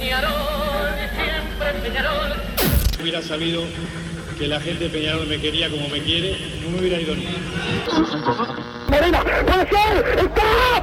Peñarol. Hubiera sabido que la gente de Peñarol me quería como me quiere, no me hubiera ido ni. Morena, puede ser, está,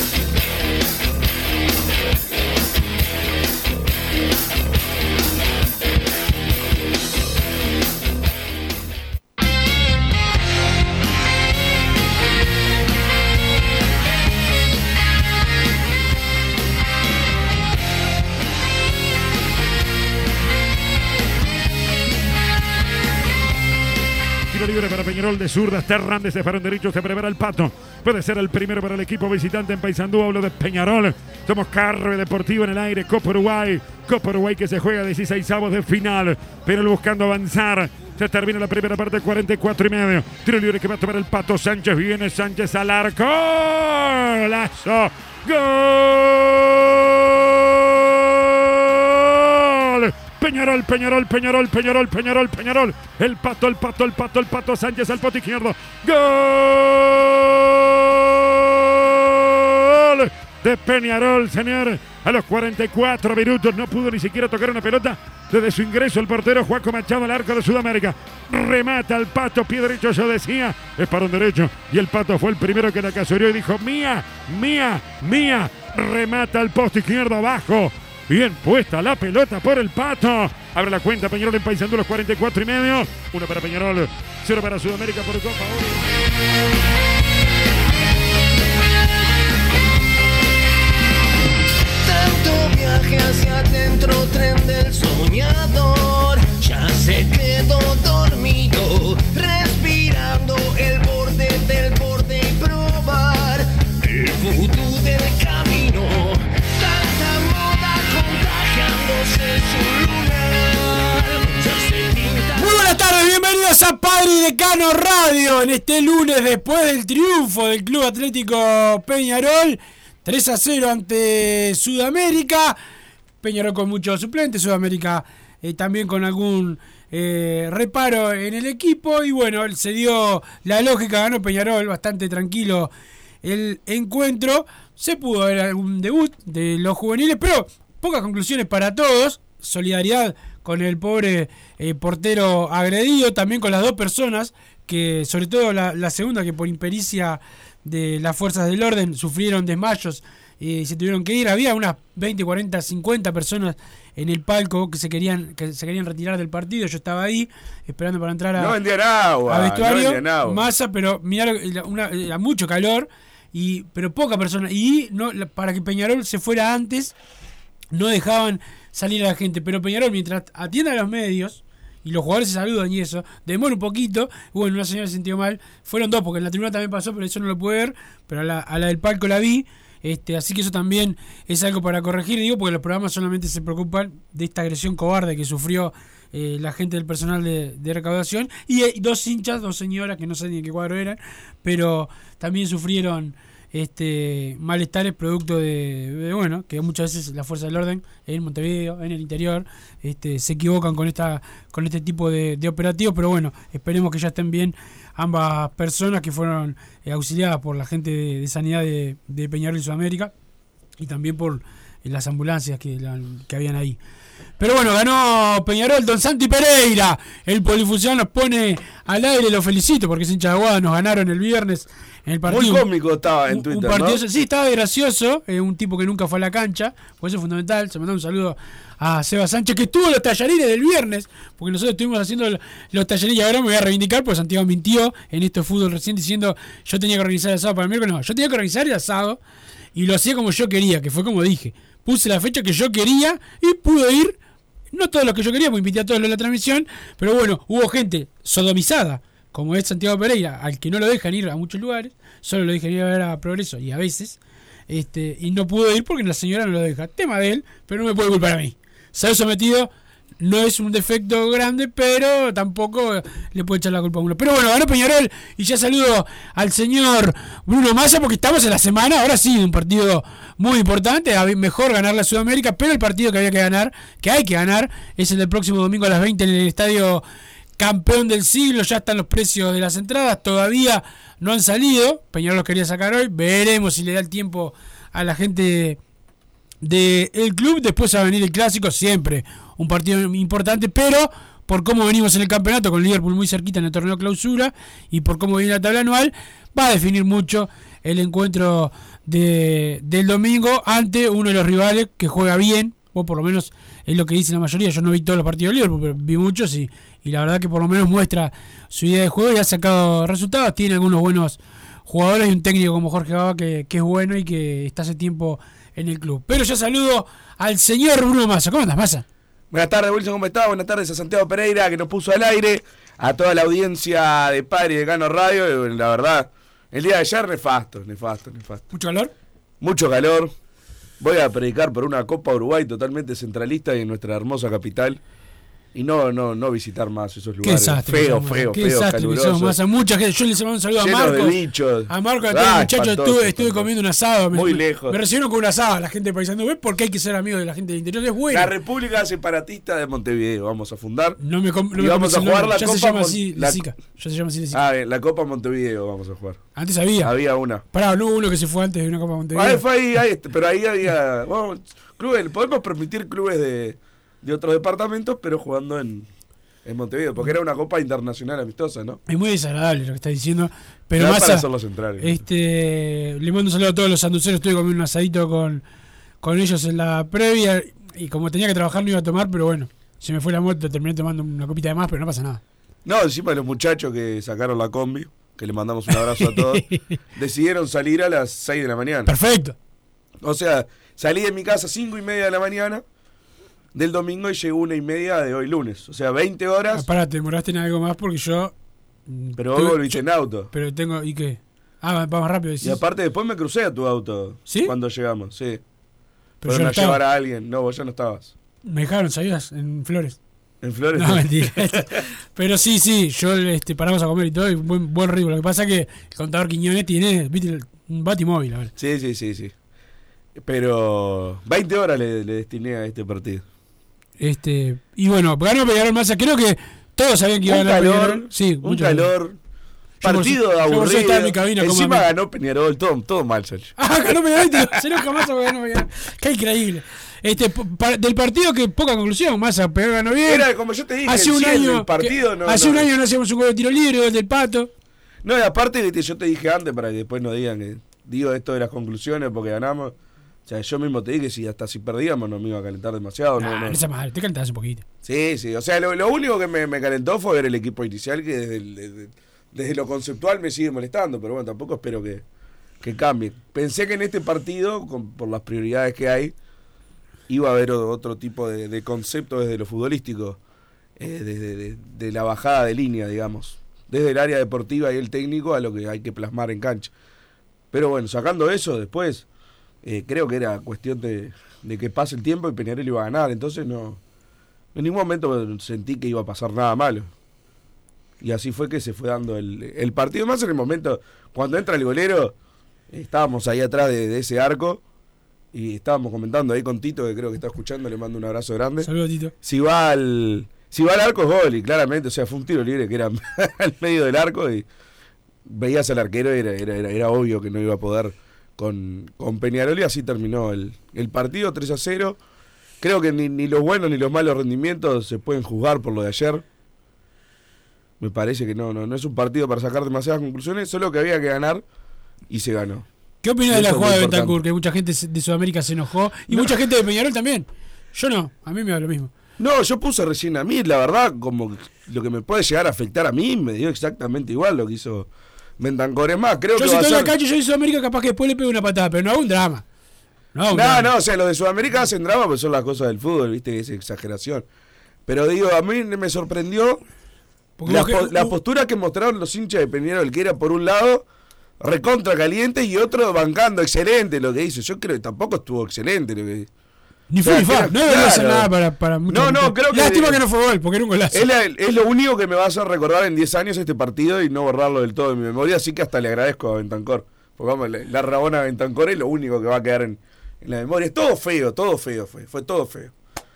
De zurda. Está Hernández de farón derecho. Se prepara el pato. Puede ser el primero para el equipo visitante en Paysandú. Hablo de Peñarol. Somos Carre Deportivo en el aire. Copa Uruguay. Copa Uruguay que se juega 16 avos de final. Peñarol buscando avanzar. Se termina la primera parte, 44 y medio. Tiro libre que va a tomar el pato. Sánchez viene. Sánchez al arco. Lazo. Gol. Peñarol, Peñarol, Peñarol, Peñarol, Peñarol, Peñarol. El pato, el pato, el pato, el pato. Sánchez al pato izquierdo. Gol de Peñarol, señor. A los 44 minutos no pudo ni siquiera tocar una pelota. Desde su ingreso el portero Juaco Machado al arco de Sudamérica. Remata al pato, pie derecho, yo decía. Es para un derecho. Y el pato fue el primero que la casoreó y dijo: Mía, mía, mía. Remata al poste izquierdo abajo. Bien puesta la pelota por el pato. Abre la cuenta Peñarol en Paysandú los 44 y medio. Uno para Peñarol, cero para Sudamérica por Copa Tanto viaje hacia adentro, tren del soñador. Ya se quedó dormido, respirando tardes, bienvenidos a Padre y Decano Radio en este lunes después del triunfo del Club Atlético Peñarol 3 a 0 ante Sudamérica. Peñarol con muchos suplentes, Sudamérica eh, también con algún eh, reparo en el equipo. Y bueno, se dio la lógica, ganó Peñarol bastante tranquilo el encuentro. Se pudo ver algún debut de los juveniles, pero pocas conclusiones para todos. Solidaridad con el pobre eh, portero agredido, también con las dos personas, que sobre todo la, la segunda que por impericia de las fuerzas del orden sufrieron desmayos y se tuvieron que ir. Había unas 20, 40, 50 personas en el palco que se querían que se querían retirar del partido. Yo estaba ahí esperando para entrar a, No agua. a vestuario. masa, pero mirá, una- era mucho calor y pero poca persona y no para que Peñarol se fuera antes no dejaban salir a la gente, pero Peñarol mientras atiende a los medios y los jugadores se saludan y eso, demora un poquito, bueno, una señora se sintió mal, fueron dos, porque en la tribuna también pasó, pero eso no lo pude ver, pero a la, a la del palco la vi, este, así que eso también es algo para corregir, digo, porque los programas solamente se preocupan de esta agresión cobarde que sufrió eh, la gente del personal de, de recaudación, y hay dos hinchas, dos señoras, que no sé ni en qué cuadro eran, pero también sufrieron este malestares producto de, bueno que muchas veces la fuerza del orden en Montevideo en el interior este se equivocan con esta con este tipo de, de operativos pero bueno esperemos que ya estén bien ambas personas que fueron eh, auxiliadas por la gente de, sanidad de, Peñarol y Sudamérica y también por las ambulancias que, la- que habían ahí pero bueno, ganó Peñarol, Don Santi Pereira. El polifuncional nos pone al aire, lo felicito porque es hincha de Aguada, nos ganaron el viernes en el partido. Muy cómico estaba en Twitter, un partido, ¿no? Sí, estaba gracioso, eh, un tipo que nunca fue a la cancha, por eso es fundamental. Se mandó un saludo a Seba Sánchez, que estuvo en los tallarines del viernes, porque nosotros estuvimos haciendo lo- los tallarines y ahora me voy a reivindicar, porque Santiago mintió en esto de fútbol recién diciendo yo tenía que organizar el asado para el miércoles. No, yo tenía que organizar el asado y lo hacía como yo quería, que fue como dije. Puse la fecha que yo quería y pude ir No todos los que yo quería, porque invité a todos los de la transmisión, pero bueno, hubo gente sodomizada, como es Santiago Pereira, al que no lo dejan ir a muchos lugares, solo lo dejan ir a ver a Progreso y a veces, este, y no pudo ir porque la señora no lo deja. Tema de él, pero no me puede culpar a mí. Se ha sometido, no es un defecto grande, pero tampoco le puede echar la culpa a uno. Pero bueno, ganó Peñarol y ya saludo al señor Bruno Massa porque estamos en la semana, ahora sí, un partido muy importante, mejor ganar la Sudamérica, pero el partido que había que ganar, que hay que ganar, es el del próximo domingo a las 20 en el estadio campeón del siglo, ya están los precios de las entradas, todavía no han salido, Peñarol los quería sacar hoy, veremos si le da el tiempo a la gente del club, después va a venir el clásico, siempre un partido importante, pero por cómo venimos en el campeonato, con Liverpool muy cerquita en el torneo clausura, y por cómo viene la tabla anual, va a definir mucho el encuentro de, del domingo ante uno de los rivales que juega bien, o por lo menos es lo que dice la mayoría, yo no vi todos los partidos de Liverpool, pero vi muchos y, y la verdad que por lo menos muestra su idea de juego y ha sacado resultados, tiene algunos buenos jugadores y un técnico como Jorge Baba que, que es bueno y que está hace tiempo en el club. Pero yo saludo al señor Bruno Massa. ¿Cómo andas, Massa? Buenas tardes, Wilson, ¿cómo estás? Buenas tardes a Santiago Pereira, que nos puso al aire, a toda la audiencia de Padre y de Cano Radio. La verdad, el día de ayer, nefasto, nefasto, nefasto. ¿Mucho calor? Mucho calor. Voy a predicar por una Copa Uruguay totalmente centralista y en nuestra hermosa capital. Y no, no, no visitar más esos Qué lugares. desastre. Feo, feo, Qué feo, desastre que calurosos. Massa. Mucha gente. Yo les mando un saludo a de bichos. A Marco, a Ah, todos los muchachos. espantoso, Estuve, espantoso. comiendo un asado. Muy me- lejos. Me recibieron con un asado la gente de Paisandú. ¿Ves por qué hay que ser amigo de la gente del interior? Es bueno. La República Separatista de Montevideo, vamos a fundar. No me, com- no Y me vamos a jugar la Ya Copa se llama así, la-. Ya se llama así, Lesica. Ah, bien, la Copa Montevideo vamos a jugar. Antes había. Había una. Pará, no hubo uno que se fue antes de una Copa Montevideo. Ah, fue ahí, ahí, pero ahí había. Bueno, clubes, podemos permitir clubes de, de otros departamentos, pero jugando en, en Montevideo, porque era una copa internacional amistosa, ¿no? Es muy desagradable lo que está diciendo. Pero más para hacerlo central. este, le mando un saludo a todos los sanduceros. Estuve comiendo un asadito con, con ellos en la previa. Y como tenía que trabajar, no iba a tomar. Pero bueno, se me fue la moto. Terminé tomando una copita de más, pero no pasa nada. No, encima los muchachos que sacaron la combi, que le mandamos un abrazo a todos, decidieron salir a las 6 de la mañana. Perfecto. O sea, salí de mi casa a 5 y media de la mañana del domingo y llegó una y media de hoy lunes. O sea, 20 Ah, horas, pará, te demoraste en algo más porque yo. mm, pero vos volviste en auto. Pero tengo. ¿Y qué? Ah, vamos rápido. Y decís. aparte después me crucé a tu auto. ¿Sí? Cuando llegamos, sí. pero yo Fueron no a llevar a alguien. No, vos ya no estabas. Me dejaron, ¿sabías? En Flores. En Flores. No, mentira. Pero sí, sí, yo este, paramos a comer y todo, y buen, buen ritmo. Lo que pasa es que el contador Quiñones tiene, viste, un batimóvil, a ver. Sí, sí, sí, sí. Pero 20 horas le, le destiné a este partido. Este, y bueno, ganó Peñarol Massa. Creo que todos sabían que iba a Un ganar calor, Peñarol. Sí, un calor. Yo Partido yo eso estaba en mi aburrido. cabina Encima ganó Peñarol, todo, todo mal, Sergio. Ah, ganó Peñarol, tío. Se enoja Massa porque ganó Peñarol. Qué increíble. Este, pa- del partido que poca conclusión, Massa Peñarol ganó bien. Era como yo te dije, hace un año, partido que- no, hace no- un año no hacíamos un gol de tiro libre, gol del pato. No, y aparte yo te dije antes para que después no digan que digo esto de las conclusiones porque ganamos. Sea, yo mismo te dije que si hasta si perdíamos no me iba a calentar demasiado. no, Ah, no. no mal, te calentás un poquito. Sí, sí. O sea, lo, lo único que me, me calentó fue ver el equipo inicial que desde, el- desde, desde lo conceptual me sigue molestando, pero bueno, tampoco espero que, que cambie. Pensé que en este partido, con- por las prioridades que hay, iba a haber otro tipo de, de concepto desde lo futbolístico, eh, desde de, de la bajada de línea, digamos. Desde el área deportiva y el técnico a lo que hay que plasmar en cancha. Pero bueno, sacando eso después, eh, creo que era cuestión de, de que pase el tiempo y Peñarol iba a ganar. Entonces no, en ningún momento sentí que iba a pasar nada malo. Y así fue que se fue dando el, el partido. Más en el momento, cuando entra el golero, estábamos ahí atrás de, de ese arco y estábamos comentando ahí con Tito, que creo que está escuchando, le mando un abrazo grande. Saludos, Tito. Si va al, si va al arco es gol, y claramente, o sea, fue un tiro libre que era al medio del arco y veías al arquero y era, era, era, era obvio que no iba a poder con, con Peñarol y así terminó el, el partido 3 a 0. Creo que ni, ni los buenos ni los malos rendimientos se pueden juzgar por lo de ayer. Me parece que no, no, no es un partido para sacar demasiadas conclusiones, solo que había que ganar y se ganó. ¿Qué opinas de la jugada de. Betancourt? Que mucha gente de Sudamérica se enojó y No. mucha gente de Peñarol también. Yo no, a mí me da lo mismo. No, yo puse recién a mí, la verdad, como lo que me puede llegar a afectar a mí, me dio exactamente igual lo que hizo Bentancor. Es más, creo Yo que si va a estoy en la cancha, yo soy Sudamérica, capaz que después le pego una patada, pero no hago un drama. No, hago un No, drama. no, o sea, lo de Sudamérica hacen drama, pues son las cosas del fútbol, viste, es exageración. Pero digo, a mí me sorprendió la, po- que- la postura que mostraron los hinchas de Peñarol, que era por un lado recontra caliente y otro bancando, excelente lo que hizo. Yo creo que tampoco estuvo excelente lo que Ni fue ni fa. No debería claro. nada para, No, no, creo que- Lástima que no fue gol, porque era un golazo. Es, la- es lo único que me va a hacer recordar en 10 años este partido y no borrarlo del todo de mi memoria, así que hasta le agradezco a Bentancor. Porque vamos, la, la rabona de Bentancor es lo único que va a quedar en, en la memoria. Es todo feo, todo feo fue, fue todo feo.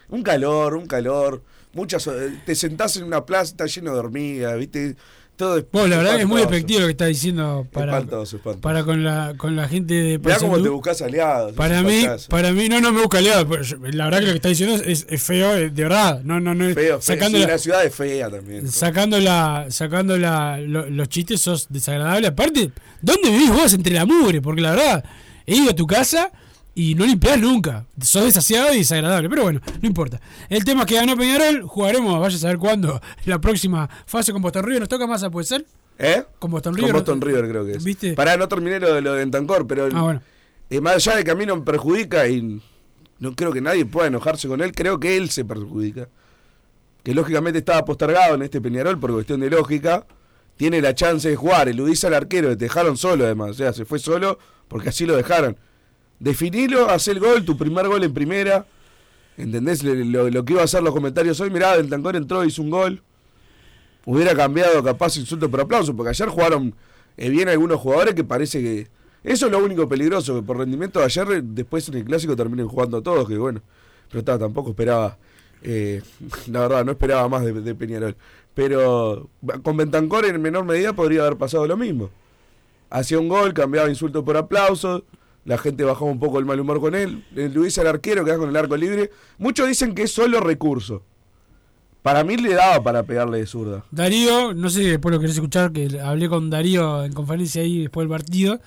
Un calor, un calor, muchas te sentás en una plaza, está lleno de hormigas, ¿viste? Todo Vos, la verdad que es muy despectivo lo que está diciendo para, Espantoso, espantoso. para con la, con la gente de Mirá cómo te buscas aliados. Para mí, para mí, no, no me busca aliado. pero yo- La verdad que lo que está diciendo es, es feo, eh, de verdad. No, no, no. Feo, feo. sacando Sí, la, la ciudad es fea también. sacando la, sacando la, lo- los chistes sos desagradable. Aparte, ¿dónde vivís vos entre la mugre? Porque la verdad, he ido a tu casa y no limpiás nunca. Sos desasiado y desagradable. Pero bueno, no importa. El tema es que ganó Peñarol. Jugaremos, vaya a saber cuándo, la próxima fase con Boston River. ¿Nos toca más, puede ser? ¿Eh? Con Boston Con River. Boston River creo que es. ¿Viste? Pará, no terminé lo de lo de Bentancor, pero Ah, bueno. eh, más allá de que a mí no me perjudica y no creo que nadie pueda enojarse con él, creo que él se perjudica. Que lógicamente estaba postergado en este Peñarol por cuestión de lógica. Tiene la chance de jugar, eludiza al arquero, te dejaron solo además, o sea, se fue solo porque así lo dejaron. Definilo, haz el gol, tu primer gol en primera. ¿Entendés lo, lo- que iba a hacer los comentarios hoy? Mirá, Bentancor entró, hizo un gol. Hubiera cambiado capaz insulto por aplauso, porque ayer jugaron eh, bien algunos jugadores que parece que... Eso es lo único peligroso, que por rendimiento de ayer, después en el clásico terminen jugando todos, que bueno, pero está, tampoco esperaba, eh, la verdad, no esperaba más de, de Peñarol. Pero con Bentancor en menor medida podría haber pasado lo mismo. Hacía un gol, cambiaba insulto por aplauso, la gente bajaba un poco el mal humor con él. Eh, Luis al arquero, queda con el arco libre. Muchos dicen que es solo recurso. Para mí le daba para pegarle de zurda. Darío, no sé si después lo querés escuchar, que hablé con Darío en conferencia ahí después del partido,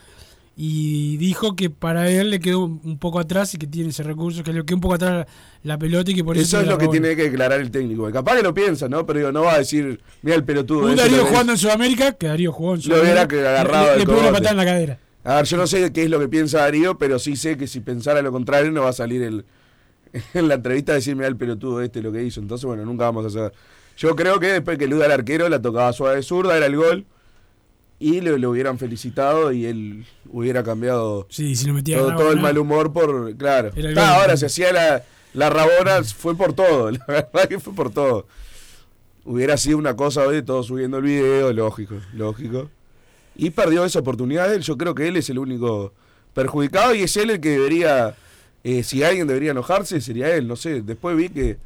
y dijo que para él le quedó un poco atrás y que tiene ese recurso, que le quedó un poco atrás la pelota y que por eso... Eso es lo que tiene que aclarar el técnico. Capaz que lo piensa, ¿no? Pero digo, no va a decir, mira el pelotudo. Un Darío lo jugando es". en Sudamérica, que Darío jugó en Lo Sudamérica. hubiera que agarrado le, le pegó una cogote. patada en la cadera. A ver, yo no sé qué es lo que piensa Darío, pero sí sé que si pensara lo contrario no va a salir el, en la entrevista a decir, mira el pelotudo este lo que hizo. Entonces, bueno, nunca vamos a saber. Yo creo que después que eluda al arquero, la tocaba suave zurda, era el gol. Y le, le hubieran felicitado y él hubiera cambiado Sí, si lo metía todo, todo el mal humor por. Claro. El ahora se hacía la, la rabona, fue por todo. La verdad que fue por todo. Hubiera sido una cosa hoy de todos subiendo el video, lógico, lógico. Y perdió esa oportunidad él. Yo creo que él es el único perjudicado y es él el que debería. eh, si alguien debería enojarse, sería él. No sé. Después vi que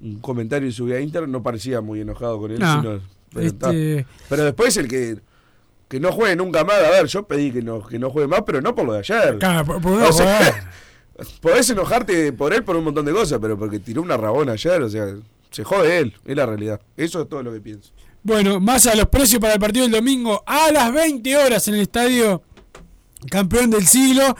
un comentario que subía a Inter no parecía muy enojado con él. No, sino- pero, este- Pero después el que. Que no juegue nunca más. A ver, yo pedí que no, que no juegue más, pero no por lo de ayer. Claro, por- por no O sea, jugar. podés enojarte por él por un montón de cosas, pero porque tiró una rabona ayer, o sea, se jode él, es la realidad. Eso es todo lo que pienso. Bueno, más a los precios para el partido del domingo a las 20 horas en el estadio campeón del siglo.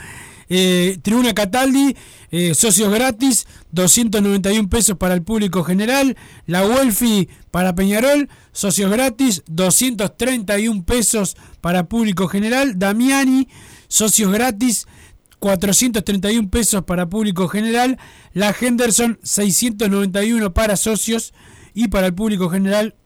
Eh, Tribuna Cataldi, eh, socios gratis, 291 pesos para el público general. La Welfi para Peñarol, socios gratis, 231 pesos para público general. Damiani, socios gratis, 431 pesos para público general. La Henderson, 691 para socios y para el público general,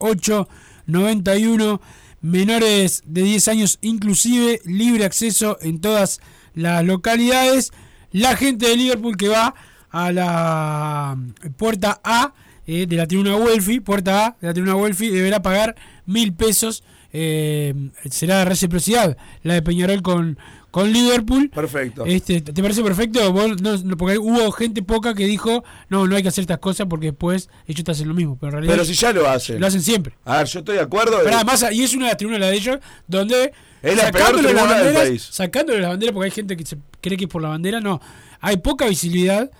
891 menores de 10 años inclusive, libre acceso en todas las localidades. La gente de Liverpool que va a la puerta A eh, de la tribuna Welfi, puerta A de la tribuna Welfi, deberá pagar mil pesos. eh, será reciprocidad la de Peñarol con, con Liverpool. Perfecto. Este, ¿Te parece perfecto? Vos no- porque hubo gente poca que dijo, no, no hay que hacer estas cosas porque después ellos te hacen lo mismo. Pero en realidad Pero si ya lo hacen. lo hacen siempre. A ver, yo estoy de acuerdo. Pero de- además, y es una de las tribunas de ellos, donde Es la peor las tribuna del banderas, país. sacándole las banderas, porque hay gente que se cree que es por la bandera, no. Hay poca visibilidad.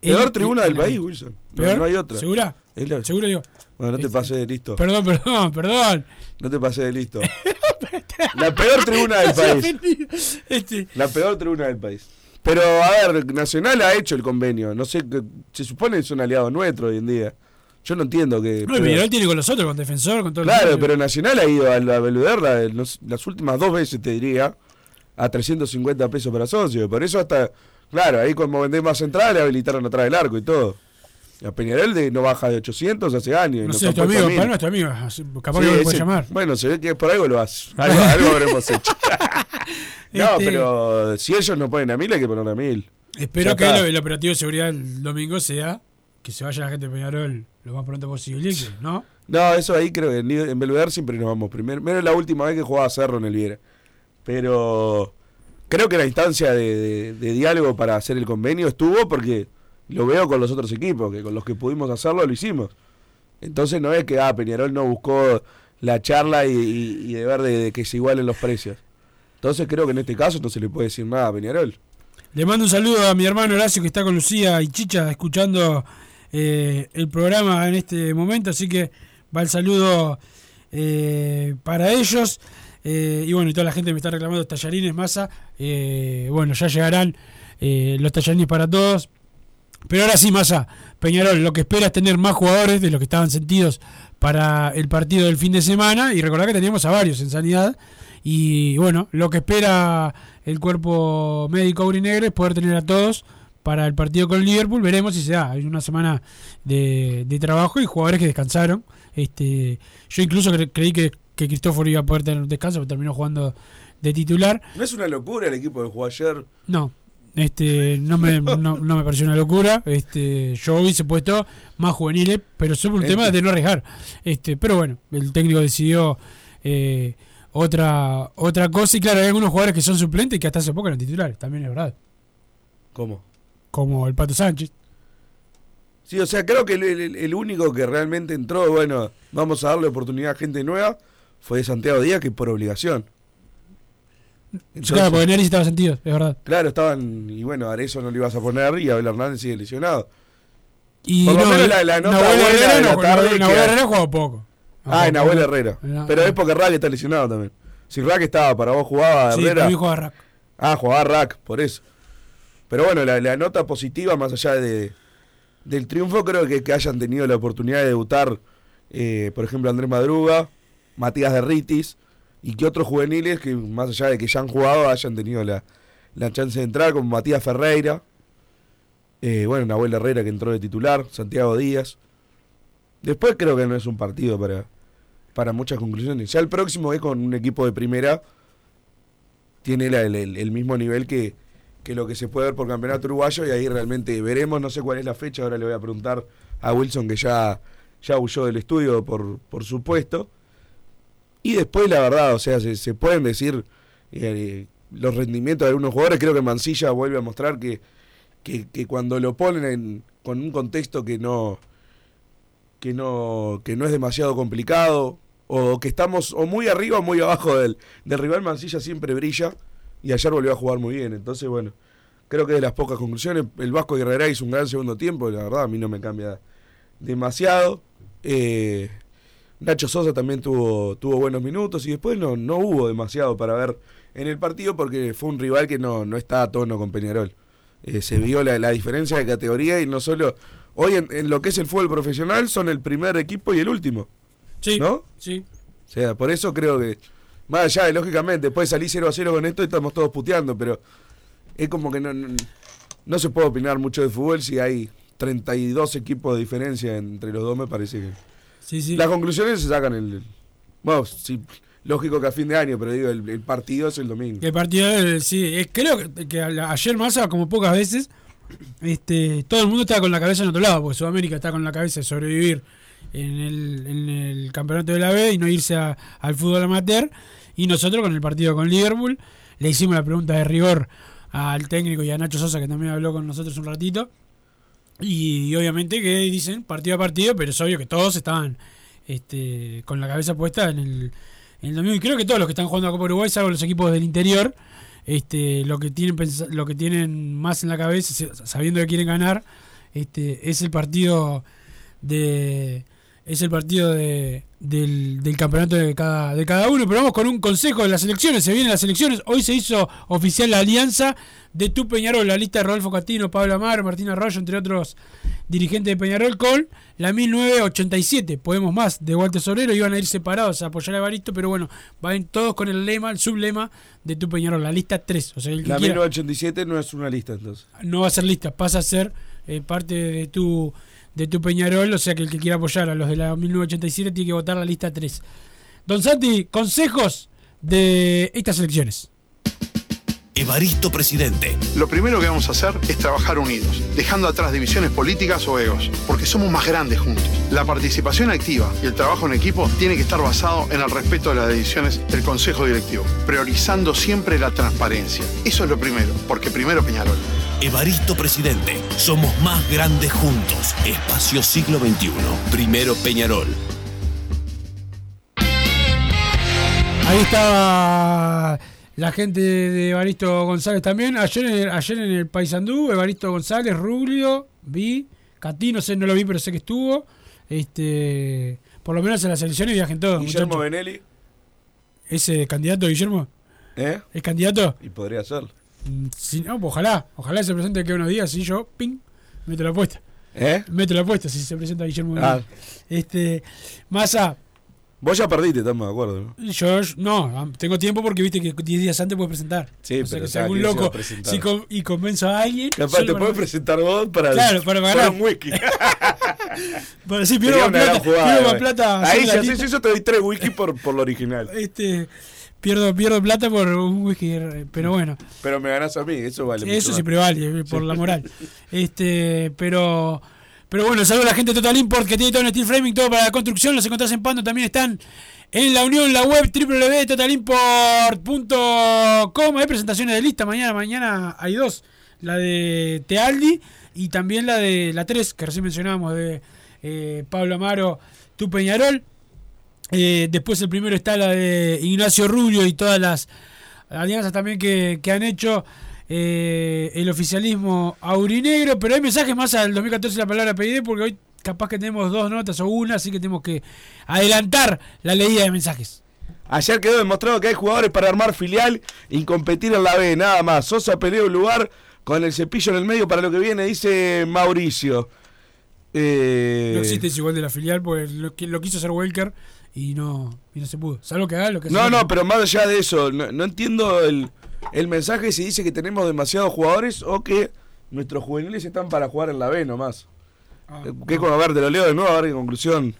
Peor tribuna del país, Wilson. ¿Peor? no hay otra. ¿Segura? La- Seguro digo. Bueno, no te pases de listo. Perdón, perdón, perdón. No te pases de listo. la peor tribuna del país. Este, La peor tribuna del país. Pero, a ver, Nacional ha hecho el convenio. No sé, se supone que son aliados nuestros hoy en día. Yo no entiendo que. no, pero- tiene con los otros, con Defensor, con todo Claro, pero Nacional ha ido a la Beluderra los- las últimas dos veces, te diría, a 350 pesos para socios. Por eso hasta, claro, ahí como vendés más entradas le habilitaron atrás del arco y todo. A Peñarol de, no baja de 800 hace años. No sé, han tu amigo, para nuestro amigo. Capaz Sí, que lo puede llamar. Bueno, se ve que por algo lo hace. Algo, algo habremos hecho. no, Este- pero si ellos no ponen a mil, hay que poner a mil. Espero Ya que el operativo de seguridad el domingo sea que se vaya la gente de Peñarol lo más pronto posible, ¿no? No, eso ahí creo que en, en Belvedere siempre nos vamos primero. Menos la última vez que jugaba Cerro en el Viera. Pero creo que la instancia de, de- de diálogo para hacer el convenio estuvo porque lo veo con los otros equipos, que con los que pudimos hacerlo lo hicimos. Entonces no es que ah, Peñarol no buscó la charla y, de ver de, que se igualen los precios. Entonces creo que en este caso no se le puede decir nada a Peñarol. Le mando un saludo a mi hermano Horacio que está con Lucía y Chicha escuchando eh, el programa en este momento, así que va el saludo eh, para ellos. Eh, y bueno, y toda la gente me está reclamando tallarines, masa. eh, bueno, ya llegarán los tallarines para todos. Pero ahora sí, Massa, Peñarol, lo que espera es tener más jugadores de los que estaban sentidos para el partido del fin de semana. Y recordar que teníamos a varios en sanidad. Y bueno, lo que espera el cuerpo médico aurinegro es poder tener a todos para el partido con Liverpool. Veremos si se da. Hay una semana de, de trabajo y jugadores que descansaron. Este, yo incluso cre- creí que, que Cristóforo iba a poder tener un descanso, pero terminó jugando de titular. No es una locura el equipo que jugó ayer. No, este, no me, no, no me pareció una locura. Este, yo hubiese puesto más juveniles, pero solo un tema de no arriesgar. Este, pero bueno, el técnico decidió eh, otra, otra cosa. Y claro, hay algunos jugadores que son suplentes y que hasta hace poco eran titulares, también es verdad. ¿Cómo? Como el Pato Sánchez. Sí, o sea, creo que el, el- el único que realmente entró, bueno, vamos a darle oportunidad a gente nueva, fue Santiago Díaz, que por obligación. Entonces, claro, porque Neris estaba sentido, es verdad. claro, estaban, y bueno, a Arezzo no le ibas a poner y Abel Hernández sigue lesionado. Y Por lo no, menos la- la nota Nahuel buena Herrera de la no, tarde Nahuel- que- Nahuel Herrera jugó poco. Ah, en Nahuel Herrera. Pero es porque Rack está lesionado también. Si Rack estaba para vos jugaba Sí, Herrera. mí jugaba Rack. Ah, jugaba Rack, por eso. Pero bueno, la, la nota positiva, más allá de, del triunfo, creo que, que hayan tenido la oportunidad de debutar, eh, por ejemplo, Andrés Madruga, Matías Derritis, y que otros juveniles que, más allá de que ya han jugado, hayan tenido la, la chance de entrar, como Matías Ferreira, eh, bueno, Nahuel Herrera que entró de titular, Santiago Díaz. Después creo que no es un partido para, para muchas conclusiones. Ya el próximo es con un equipo de primera, tiene el- el mismo nivel que, que lo que se puede ver por campeonato uruguayo y ahí realmente veremos, no sé cuál es la fecha, ahora le voy a preguntar a Wilson que ya, ya huyó del estudio por, por supuesto. Y después la verdad, o sea, se, pueden decir eh, los rendimientos de algunos jugadores, creo que Mancilla vuelve a mostrar que, que, cuando lo ponen en- con un contexto que no, que no, que no es demasiado complicado, o que estamos o muy arriba o muy abajo del, del rival, Mancilla siempre brilla, y ayer volvió a jugar muy bien, entonces bueno, creo que de las pocas conclusiones, el Vasco Guerrera hizo un gran segundo tiempo, la verdad a mí no me cambia demasiado. Eh, Nacho Sosa también tuvo, tuvo buenos minutos y después no, no hubo demasiado para ver en el partido porque fue un rival que no, no está a tono con Peñarol. Eh, se vio la, la diferencia de categoría y no solo... Hoy en, en lo que es el fútbol profesional son el primer equipo y el último. Sí, ¿No? sí. O sea, por eso creo que... Más allá de, lógicamente, después salí 0 a 0 con esto y estamos todos puteando, pero es como que no, no, no se puede opinar mucho de fútbol si hay 32 equipos de diferencia entre los dos, me parece que... Sí, sí. Las conclusiones se sacan el. Bueno, sí, lógico que a fin de año, pero digo, el, el partido es el domingo. El partido, eh, sí, eh, creo que, que ayer Massa, como pocas veces, este, todo el mundo estaba con la cabeza en otro lado, porque Sudamérica está con la cabeza de sobrevivir en el, en el campeonato de la B y no irse a- al fútbol amateur. Y nosotros con el partido con Liverpool, le hicimos la pregunta de rigor al técnico y a Nacho Sosa, que también habló con nosotros un ratito. Y, obviamente que dicen partido a partido, pero es obvio que todos estaban este, con la cabeza puesta en el, en el domingo. Y creo que todos los que están jugando a Copa Uruguay, salvo los equipos del interior, este, lo que tienen lo que tienen más en la cabeza, sabiendo que quieren ganar, este, es el partido de es el partido de, del, del campeonato de cada, de cada uno. Pero vamos con un consejo de las elecciones. Se vienen las elecciones. Hoy se hizo oficial la alianza de Tu Peñarol, la lista de Rodolfo Catino, Pablo Amaro, Martín Arroyo, entre otros dirigentes de Peñarol, con la 1987. Podemos más de Walter Sobrero. Iban a ir separados a apoyar a Evaristo, pero bueno, van todos con el lema, el sublema de Tu Peñarol, la lista 3. O sea, el que La quiera- 1987 no es una lista entonces. no va a ser lista, pasa a ser eh, parte de tu de tu Peñarol, o sea que el que quiera apoyar a los de la 1987 tiene que votar la lista 3. Don Santi, consejos de estas elecciones. Evaristo Presidente. Lo primero que vamos a hacer es trabajar unidos, dejando atrás divisiones políticas o egos, porque somos más grandes juntos. La participación activa y el trabajo en equipo tiene que estar basado en el respeto de las decisiones del Consejo Directivo, priorizando siempre la transparencia. Eso es lo primero, porque primero Peñarol. Evaristo Presidente. Somos más grandes juntos. Espacio Siglo XXI. Primero Peñarol. Ahí estaba la gente de Evaristo González también. Ayer en el, ayer en el Paysandú, Evaristo González, Rubio, vi. Catí, no sé, no lo vi, pero sé que estuvo. Este, por lo menos en las elecciones viajen todos. Guillermo. Benelli. ¿Ese candidato, Guillermo? ¿Eh? ¿Es candidato? Y podría ser. Mm, Si no, pues ojalá. Ojalá se presente que unos días y yo, ping, meto la apuesta. ¿Eh? Meto la apuesta si se presenta Guillermo Ah. Este, Massa, Vos ya perdiste, estamos de acuerdo, ¿no? Yo, no, tengo tiempo porque viste que 10 días antes puedes presentar. Sí, o sea pero que si ¿sabes algún loco si con- y convenzo a alguien. Capaz te puedes presentar vos para, Claro, para ganar. un whisky. Para sí, pierdo más plata. jugada, güey. plata. Ahí si haces eso te doy tres whisky por, por lo original. Este, pierdo, pierdo plata por un whisky, eh, pero bueno. Pero me ganás a mí, eso vale. mucho Eso más. siempre vale, eh, por la moral. Este, pero pero bueno, saludo a la gente de Total Import que tiene todo en steel framing, todo para la construcción. Los encontrás en Pando, también están en la unión, la web www.totalimport.com. Hay presentaciones de lista mañana, mañana hay dos, la de Tealdi y también la de la 3 que recién mencionábamos de eh, Pablo Amaro, Tu Peñarol. Eh, después el primero está la de Ignacio Rubio y todas las alianzas también que, que han hecho eh, el oficialismo aurinegro. Pero hay mensajes más al 2014 la palabra PID porque hoy capaz que tenemos dos notas o una, así que tenemos que adelantar la leída de mensajes. Ayer quedó demostrado que hay jugadores para armar filial y competir en la B, nada más. Sosa peleó un lugar con el cepillo en el medio para lo que viene, dice Mauricio. Eh, No existe ese igual de la filial porque lo, lo quiso hacer Welker y no, y no se pudo. Salvo que haga lo que No, sea. no, pero más allá de eso, no, no entiendo el, el mensaje si dice que tenemos demasiados jugadores o que nuestros juveniles están para jugar en la B nomás. Ah, Eh, ¿Qué con a ver, te lo leo de nuevo a ver qué conclusión.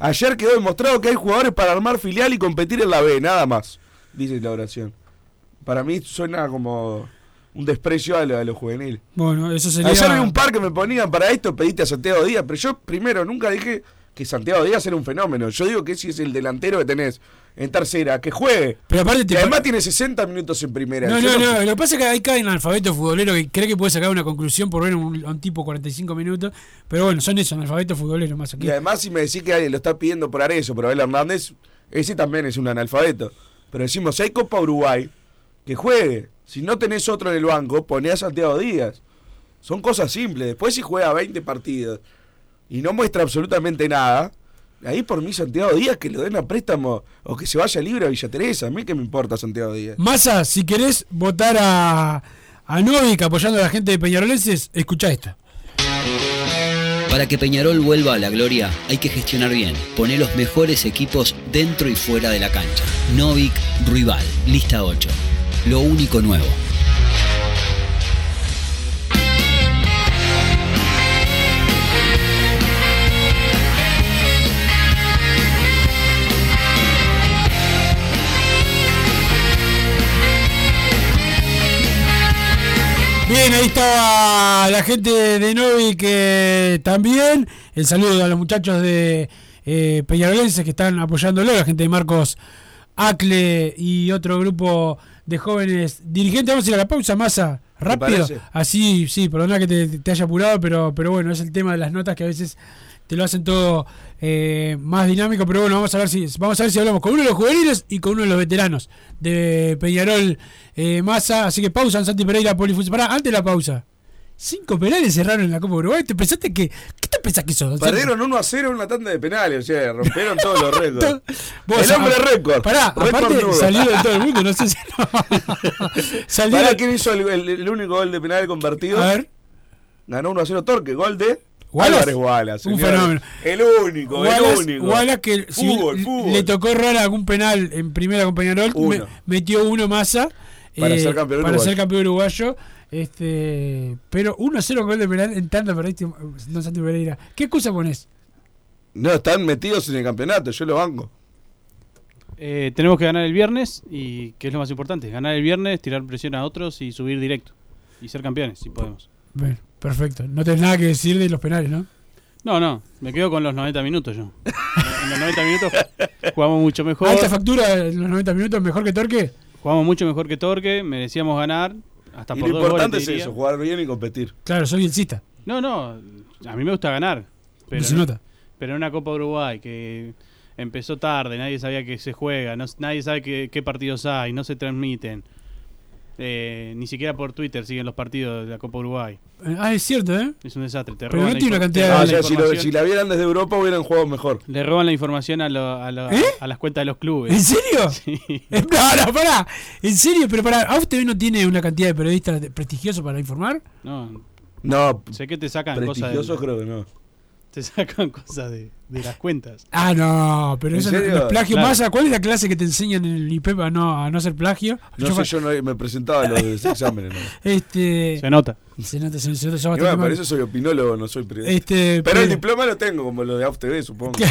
Ayer quedó demostrado que hay jugadores para armar filial y competir en la B, nada más, dice la oración. Para mí suena como un desprecio a lo, a lo juvenil. Bueno, eso sería. Ayer vi un par que me ponían para esto, pediste a Santiago Díaz, pero yo primero nunca dije que Santiago Díaz era un fenómeno. Yo digo que si es el delantero que tenés en tercera, que juegue. Pero aparte te Que además tiene 60 minutos en primera. No, no, no. Lo que pasa es que hay cada analfabeto futbolero que cree que puede sacar una conclusión por ver a un, un tipo 45 minutos. Pero bueno, son esos analfabetos futboleros más aquí. Y además si me decís que alguien lo está pidiendo por Arezo, por Abel Hernández, ese también es un analfabeto. Pero decimos, si hay Copa Uruguay, que juegue. Si no tenés otro en el banco, poné a Santiago Díaz. Son cosas simples. Después si juega 20 partidos y no muestra absolutamente nada, ahí por mí Santiago Díaz que lo den a préstamo o que se vaya libre a Villa Teresa. A mí que me importa Santiago Díaz. Massa, si querés votar a, a Novik apoyando a la gente de Peñarolenses, escucha esto. Para que Peñarol vuelva a la gloria hay que gestionar bien, poner los mejores equipos dentro y fuera de la cancha. Novik, Rival, lista 8. Lo único nuevo. Bien, ahí estaba la gente de Novi que también. El saludo a los muchachos de eh, Peñarolenses que están apoyándolo, la gente de Marcos Acle y otro grupo de jóvenes dirigentes. Vamos a ir a la pausa, masa rápido. Así, sí, perdona que te, te haya apurado, pero, pero bueno, es el tema de las notas que a veces te lo hacen todo eh, más dinámico. Pero bueno, vamos a ver si vamos a ver si hablamos con uno de los juveniles y con uno de los veteranos de Peñarol eh, Massa. Así que pausa en Santi Pereira Polifusión. Pará, antes de la pausa. Cinco penales cerraron en la Copa Uruguay. ¿Te pensaste que. ¿Qué te pensás que sos? Perdieron 1 a 0 en una tanda de penales, o sea, rompieron todos los récords. El hombre a- récord. Pará, aparte nudo. salieron de todo el mundo, no sé si no. salieron. Pará, ¿quién hizo el, el- el único gol de penal convertido? A ver. Ganó 1 a 0 Torque, gol de Wallace. Álvarez Wallace. Un fenómeno. El único, Wallace, el único. Wallace que si Fútbol, fútbol. le tocó errar algún penal en primera con Peñarol, Uno. me- metió uno masa Para ser campeón para uruguayo. ser campeón uruguayo. Este, pero 1-0 con gol de penal en tanda perdiste, Don Santi Pereira. ¿Qué excusa pones? No, están metidos en el campeonato, yo lo banco. Eh, tenemos que ganar el viernes y que es lo más importante, ganar el viernes, tirar presión a otros y subir directo y ser campeones si podemos. Bueno, perfecto. No tenés nada que decir de los penales, ¿no? No, no, me quedo con los 90 minutos yo. En los 90 minutos jugamos mucho mejor. Alta factura en los 90 minutos, mejor que Torque. Jugamos mucho mejor que Torque, merecíamos ganar hasta Y por lo dos importante te es eso, jugar bien y competir. Claro, soy bielcista. No, no, a mí me gusta ganar. Pero, Se nota. Pero en una Copa Uruguay que empezó tarde, nadie sabía que se juega, no- nadie sabe qué partidos hay, no se transmiten. Eh, ni siquiera por Twitter siguen los partidos de la Copa Uruguay. Eh, Ah, es cierto, ¿eh? Es un desastre. Te Pero roban no la tiene una cantidad de- Ah, o sea, si, lo- información- si la vieran desde Europa hubieran jugado mejor. Le roban la información a, lo- a, lo- ¿Eh? a las cuentas de los clubes. ¿En serio? Sí. No, no, pará. ¿En serio? Pero pará, ¿a usted no tiene una cantidad de periodistas prestigiosos para informar? No, No, sé que te sacan cosas. prestigiosos de- creo que no. Te sacan cosas de, de las cuentas. Ah, no, pero ¿En eso no, serio? no es plagio. Claro. Más, ¿cuál es la clase que te enseñan en el IPEP a no, a no hacer plagio? No sé, yo no, me presentaba a los exámenes. ¿no? Este, Se nota. se nota, se, se nota ya Y bastante bueno, por mal. eso soy opinólogo, no soy periodista. Este, pero, el diploma lo tengo, como lo de AFTV, supongo.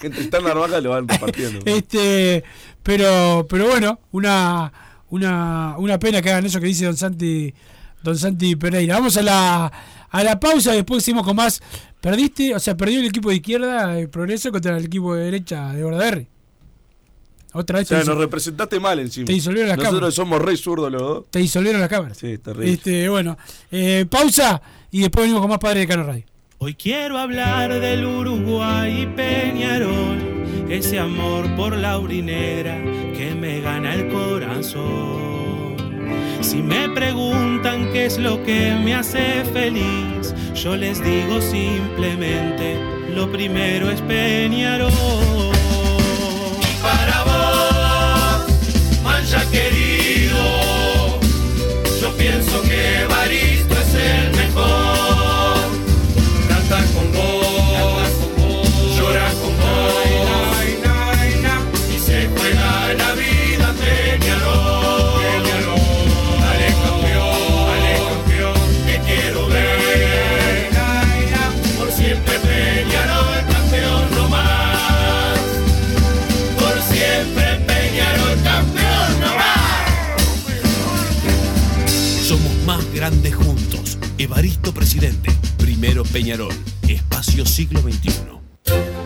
Que entre Star Narvaja lo van repartiendo. Este, pero, pero bueno, una, una, una pena que hagan eso que dice Don Santi, Don Santi Pereira. Vamos a la, a la pausa, después seguimos con más. Perdiste, o sea, perdió el equipo de izquierda, el progreso, contra el equipo de derecha de Bordaberry. Otra O vez sea, te, nos representaste mal encima. te disolvieron las Nosotros cámaras. somos re zurdos los dos. te disolvieron las cámaras. Sí, terrible. Este, bueno, eh, pausa y después venimos con más Padre de Cano Radio. Hoy quiero hablar del Uruguay y Peñarol, ese amor por la urinera que me gana el corazón. Si me preguntan qué es lo que me hace feliz, yo les digo simplemente, lo primero es Peñarol. Y para vos, Evaristo Presidente. Primero Peñarol. Espacio Siglo XXI.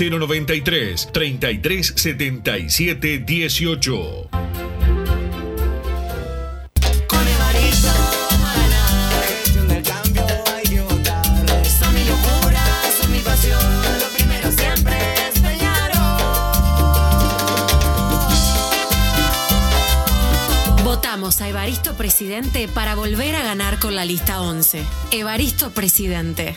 093 3377 18. Con Evaristo ganar. Gestión del cambio hay que votar. Son mi locura, son mi pasión. Lo primero siempre es Peñarol. Votamos a Evaristo Presidente para volver a ganar con la lista 11. Evaristo Presidente.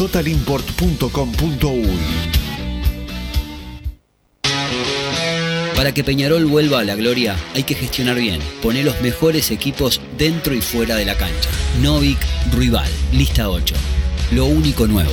www.totalimport.com.uy. Para que Peñarol vuelva a la gloria hay que gestionar bien, poner los mejores equipos dentro y fuera de la cancha. Novik, Rival, lista 8. Lo único nuevo.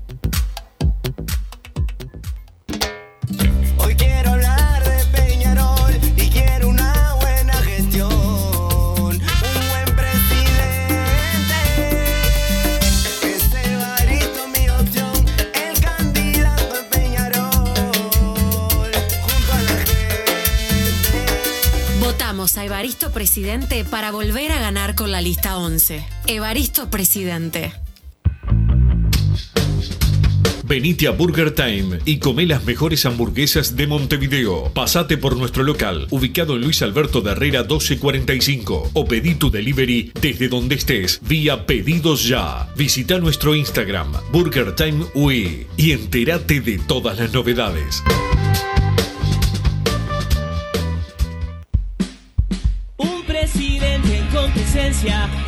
Evaristo Presidente para volver a ganar con la lista 11. Evaristo Presidente. Venite a Burger Time y come las mejores hamburguesas de Montevideo. Pasate por nuestro local, ubicado en Luis Alberto de Herrera 1245, o pedí tu delivery desde donde estés, vía Pedidos Ya. Visita nuestro Instagram, Burger Time UI, y entérate de todas las novedades.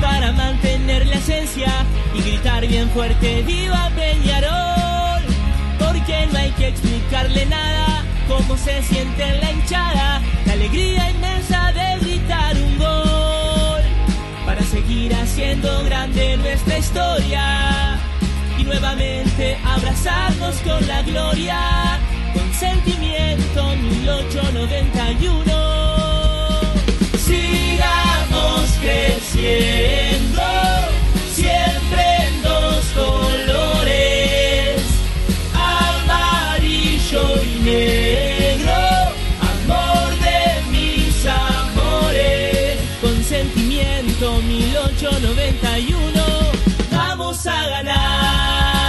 Para mantener la esencia y gritar bien fuerte ¡Viva Peñarol! Porque no hay que explicarle nada cómo se siente en la hinchada, la alegría inmensa de gritar un gol para seguir haciendo grande nuestra historia y nuevamente abrazarnos con la gloria con sentimiento 1891 creciendo, siempre en dos colores, amarillo y negro, amor de mis amores, con sentimiento 1891, vamos a ganar.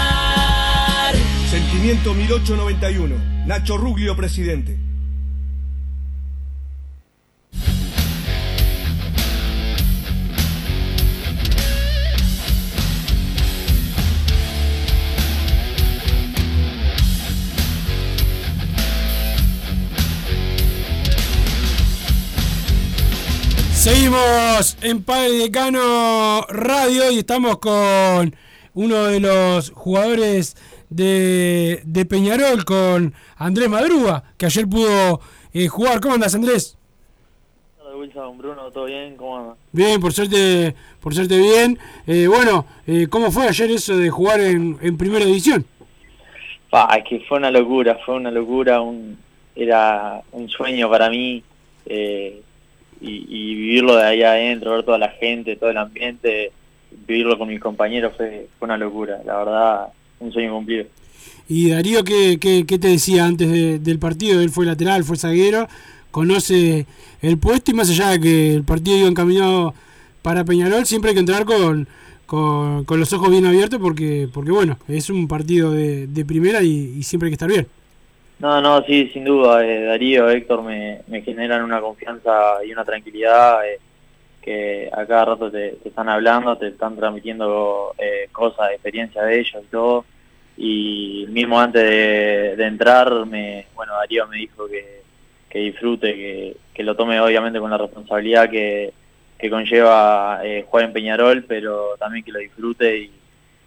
Sentimiento 1891. Nacho Ruglio, presidente. Seguimos en Padre Decano Radio y estamos con uno de los jugadores de, de Peñarol, con Andrés Madruga, que ayer pudo eh, jugar. ¿Cómo andas, Andrés? Hola Wilson, Bruno, ¿todo bien? ¿Cómo andas? Bien, por suerte, por suerte bien. Eh, bueno, eh, ¿cómo fue ayer eso de jugar en, en primera división? Pa, es que fue una locura, fue una locura, un, era un sueño para mí eh, y, y vivirlo de ahí adentro, ver toda la gente, todo el ambiente, vivirlo con mis compañeros fue, fue una locura, la verdad, un sueño cumplido. Y Darío, ¿qué, qué, qué te decía antes de- del partido? Él fue lateral, fue zaguero, conoce el puesto y más allá de que el partido iba encaminado para Peñarol, siempre hay que entrar con, con, los ojos bien abiertos porque, porque bueno, es un partido de, primera y siempre hay que estar bien. No, no, sí, sin duda, eh, Darío, Héctor me, me generan una confianza y una tranquilidad eh, que a cada rato te, están hablando, te están transmitiendo eh, cosas, experiencia de ellos y todo. Y mismo antes de, entrar, me, bueno, Darío me dijo que, que disfrute, que, que lo tome obviamente con la responsabilidad que, que conlleva jugar en Peñarol, pero también que lo disfrute y,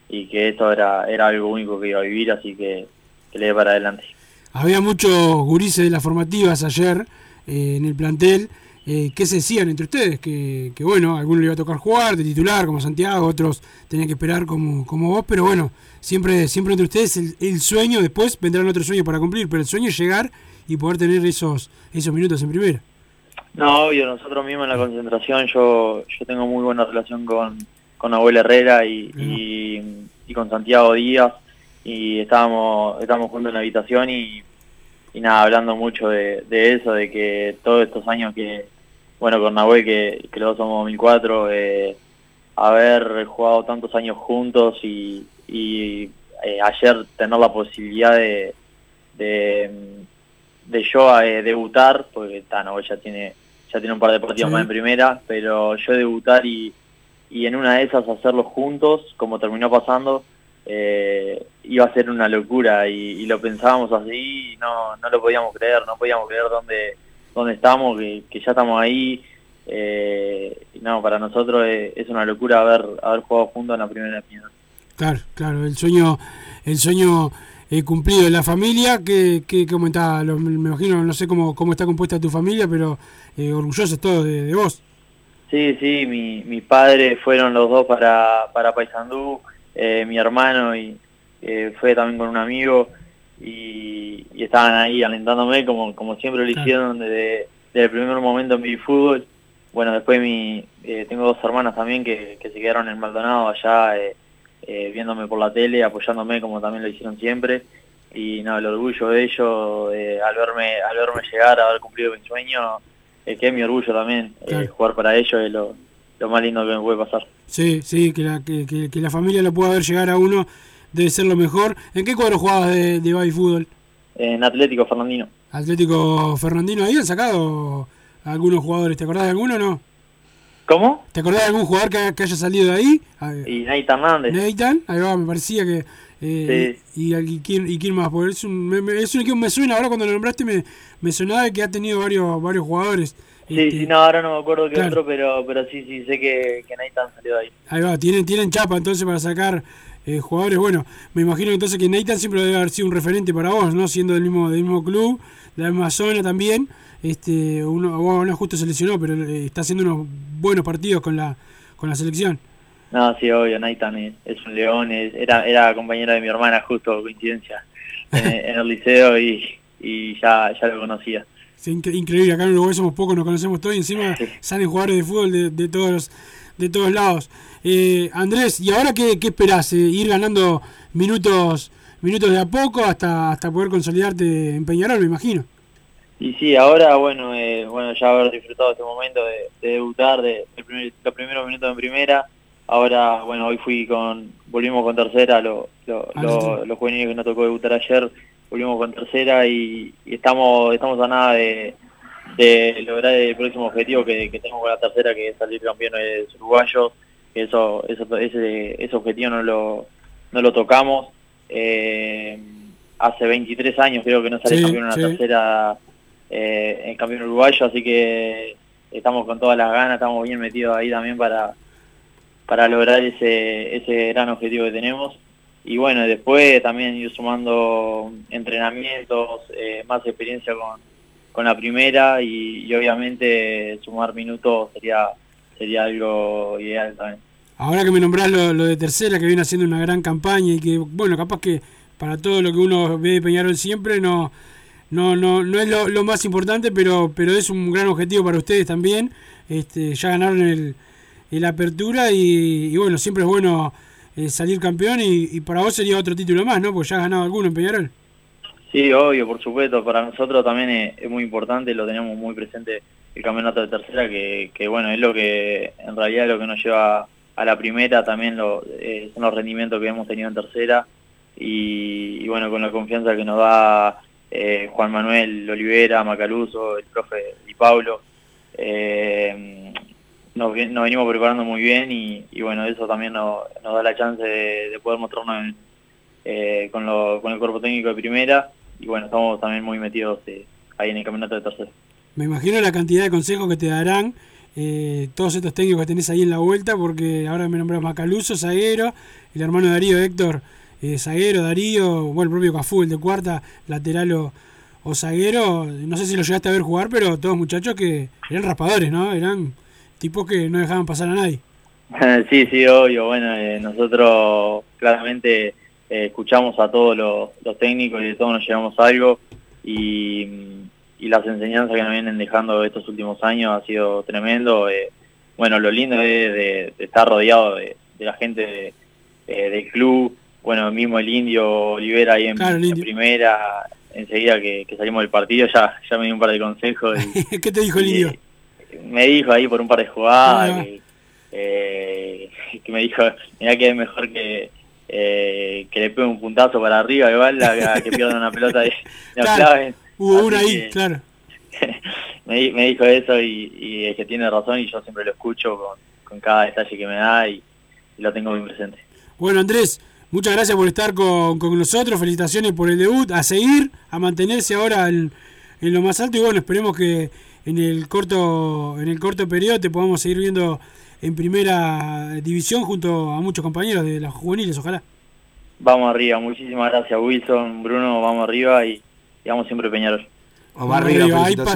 y que esto era, era algo único que iba a vivir, así que, que le dé para adelante. Había muchos gurises de las formativas ayer eh, en el plantel. Eh, ¿Qué se decían entre ustedes? Que, que bueno, a algunos le iba a tocar jugar de titular como Santiago, otros tenían que esperar como, como vos, pero bueno, siempre, siempre entre ustedes el, el sueño, después vendrán otros sueños para cumplir, pero el sueño es llegar y poder tener esos, esos minutos en primera. No, obvio, nosotros mismos en la concentración, yo yo tengo muy buena relación con, con Abuela Herrera y, y, y con Santiago Díaz, y estábamos, estábamos juntos en la habitación y, y nada, hablando mucho de, de eso, de que todos estos años que, bueno, con Nahuel, que, que los dos somos 2004, eh, haber jugado tantos años juntos y, y eh, ayer tener la posibilidad de, de, de yo eh, debutar, porque ta, Nahuel ya tiene, ya tiene un par de partidos Sí. más en primera, pero yo debutar y, y en una de esas hacerlo juntos, como terminó pasando, eh, iba a ser una locura y, y lo pensábamos así y no, no lo podíamos creer, no podíamos creer dónde, dónde estamos, que, que ya estamos ahí. Eh, y no, para nosotros es, es una locura haber, haber jugado juntos en la primera final. Claro, claro, el sueño, el sueño eh, cumplido de la familia, que, que cómo está, lo- me imagino, no sé cómo, cómo está compuesta tu familia, pero eh, orgullosos todos de, de vos. Sí, sí, mi, mis padres fueron los dos para, para Paysandú, eh, mi hermano y eh, fue también con un amigo y, y estaban ahí alentándome como, como siempre lo hicieron desde, desde el primer momento en mi fútbol. Bueno, después mi, eh, tengo dos hermanas también que, que se quedaron en Maldonado allá viéndome por la tele, apoyándome como también lo hicieron siempre. Y no, el orgullo de ellos al verme al verme llegar, haber cumplido mi sueño, que es mi orgullo también. jugar para ellos es lo, lo más lindo que me puede pasar. Sí, sí, que la, que, que- que la familia lo pueda ver llegar a uno debe ser lo mejor. ¿En qué cuadro jugabas de, de baby fútbol? En Atlético Fernandino. Atlético Fernandino, ahí han sacado a algunos jugadores, ¿te acordás de alguno o no? ¿Cómo? ¿Te acordás de algún jugador que, que haya salido de ahí? Ah, Y Nathan Hernández. Nathan, ahí va, me parecía que... eh, y, y, quién, ¿Y quién más? Porque es un, me, me- es un equipo me suena, ahora cuando lo nombraste me, me sonaba que ha tenido varios varios jugadores. Sí, sí, no, ahora no me acuerdo qué Claro. otro, pero pero sí, sí, sé que, que Nathan salió ahí. Ahí va, tienen, tienen chapa entonces para sacar eh, jugadores. Bueno, me imagino entonces que Nathan siempre debe haber sido un referente para vos, ¿no? Siendo del mismo, del mismo club, de la misma zona también. Este, uno, bueno, no justo se lesionó, pero eh, está haciendo unos buenos partidos con la, con la selección. No, sí, obvio, Nathan es, es un león, es- era, era compañera de mi hermana, justo, coincidencia, en, en el liceo y, y ya, ya lo conocía. Sí, incre- increíble, acá en Uruguay somos pocos, nos conocemos todos y encima salen jugadores de fútbol de, de todos los- de todos lados. Eh, Andrés, ¿y ahora qué, qué esperás? Eh, ¿Ir ganando minutos minutos de a poco hasta hasta poder consolidarte en Peñarol, me imagino? Y sí, ahora, bueno, eh, bueno ya haber disfrutado este momento de, de debutar, de, de primer- los primeros minutos en primera. Ahora, bueno, hoy fui con, volvimos con tercera, lo, lo- Ah, lo- sí. los juveniles que nos tocó debutar ayer, volvimos con tercera y, y estamos estamos a nada de, de lograr el próximo objetivo que, que tenemos con la tercera, que es salir campeones uruguayos. Eso, eso, ese, ese objetivo no lo, no lo tocamos. Eh, hace 23 años creo que no sale Sí, campeón en la sí. tercera eh, en campeón uruguayo, así que estamos con todas las ganas, estamos bien metidos ahí también para, para lograr ese, ese gran objetivo que tenemos. Y bueno, después también ir sumando entrenamientos, eh, más experiencia con, con la primera y, obviamente sumar minutos sería sería algo ideal también. Ahora que me nombrás lo, de tercera, que viene haciendo una gran campaña y que, bueno, capaz que para todo lo que uno ve de Peñarol siempre no no no no es lo, más importante, pero pero es un gran objetivo para ustedes también. Este, ya ganaron el, el apertura y bueno, siempre es bueno eh, salir campeón y, para vos sería otro título más, ¿no? Porque ya has ganado alguno en Peñarol. Sí, obvio, por supuesto. Para nosotros también es, muy importante, lo tenemos muy presente el campeonato de tercera, que, que bueno, es lo que en realidad lo que nos lleva a la primera, también lo, eh, son los rendimientos que hemos tenido en tercera y, y bueno, con la confianza que nos da eh, Juan Manuel Olivera, Macaluso, el profe Di Paulo, eh, nos, nos venimos preparando muy bien y, bueno, eso también nos, nos da la chance de, de poder mostrarnos eh, con, lo- con el cuerpo técnico de primera y bueno, estamos también muy metidos eh, ahí en el campeonato de tercera. Me imagino la cantidad de consejos que te darán eh, todos estos técnicos que tenés ahí en la vuelta, porque ahora me nombras Macaluso, Zaguero, el hermano Darío, Héctor, eh, Zaguero, Darío, bueno, el propio Cafú, el de cuarta, lateral o, o Zaguero. No sé si lo llegaste a ver jugar, pero todos muchachos que eran raspadores, ¿no? Eran tipos que no dejaban pasar a nadie. sí, sí, obvio. Bueno, eh, nosotros claramente eh, escuchamos a todos los, los técnicos y de todos nos llevamos algo y, y las enseñanzas que nos vienen dejando estos últimos años ha sido tremendo. eh, bueno, lo lindo es de, de estar rodeado de, de la gente de- del club, bueno, mismo el Indio Olivera ahí en, Claro, en primera, enseguida que, que salimos del partido ya, ya me dio un par de consejos. y- ¿Qué te dijo el indio? Me dijo ahí por un par de jugadas Ah, que, eh, que me dijo mira que es mejor que eh, que le pegue un puntazo para arriba igual a, a que pierdan una pelota de, de Claro. Hubo Así una ahí, que claro. me, me dijo eso y, y es que tiene razón y yo siempre lo escucho con, con cada detalle que me da y, y lo tengo muy presente Bueno, Andrés, muchas gracias por estar con, con nosotros, felicitaciones por el debut, a seguir, a mantenerse ahora en, en lo más alto y bueno, esperemos que en el corto en el corto periodo te podamos seguir viendo en primera división junto a muchos compañeros de las juveniles, ojalá. Vamos arriba, muchísimas gracias Wilson, Bruno, vamos arriba y, y vamos siempre Peñarol. Vamos arriba, ahí pa-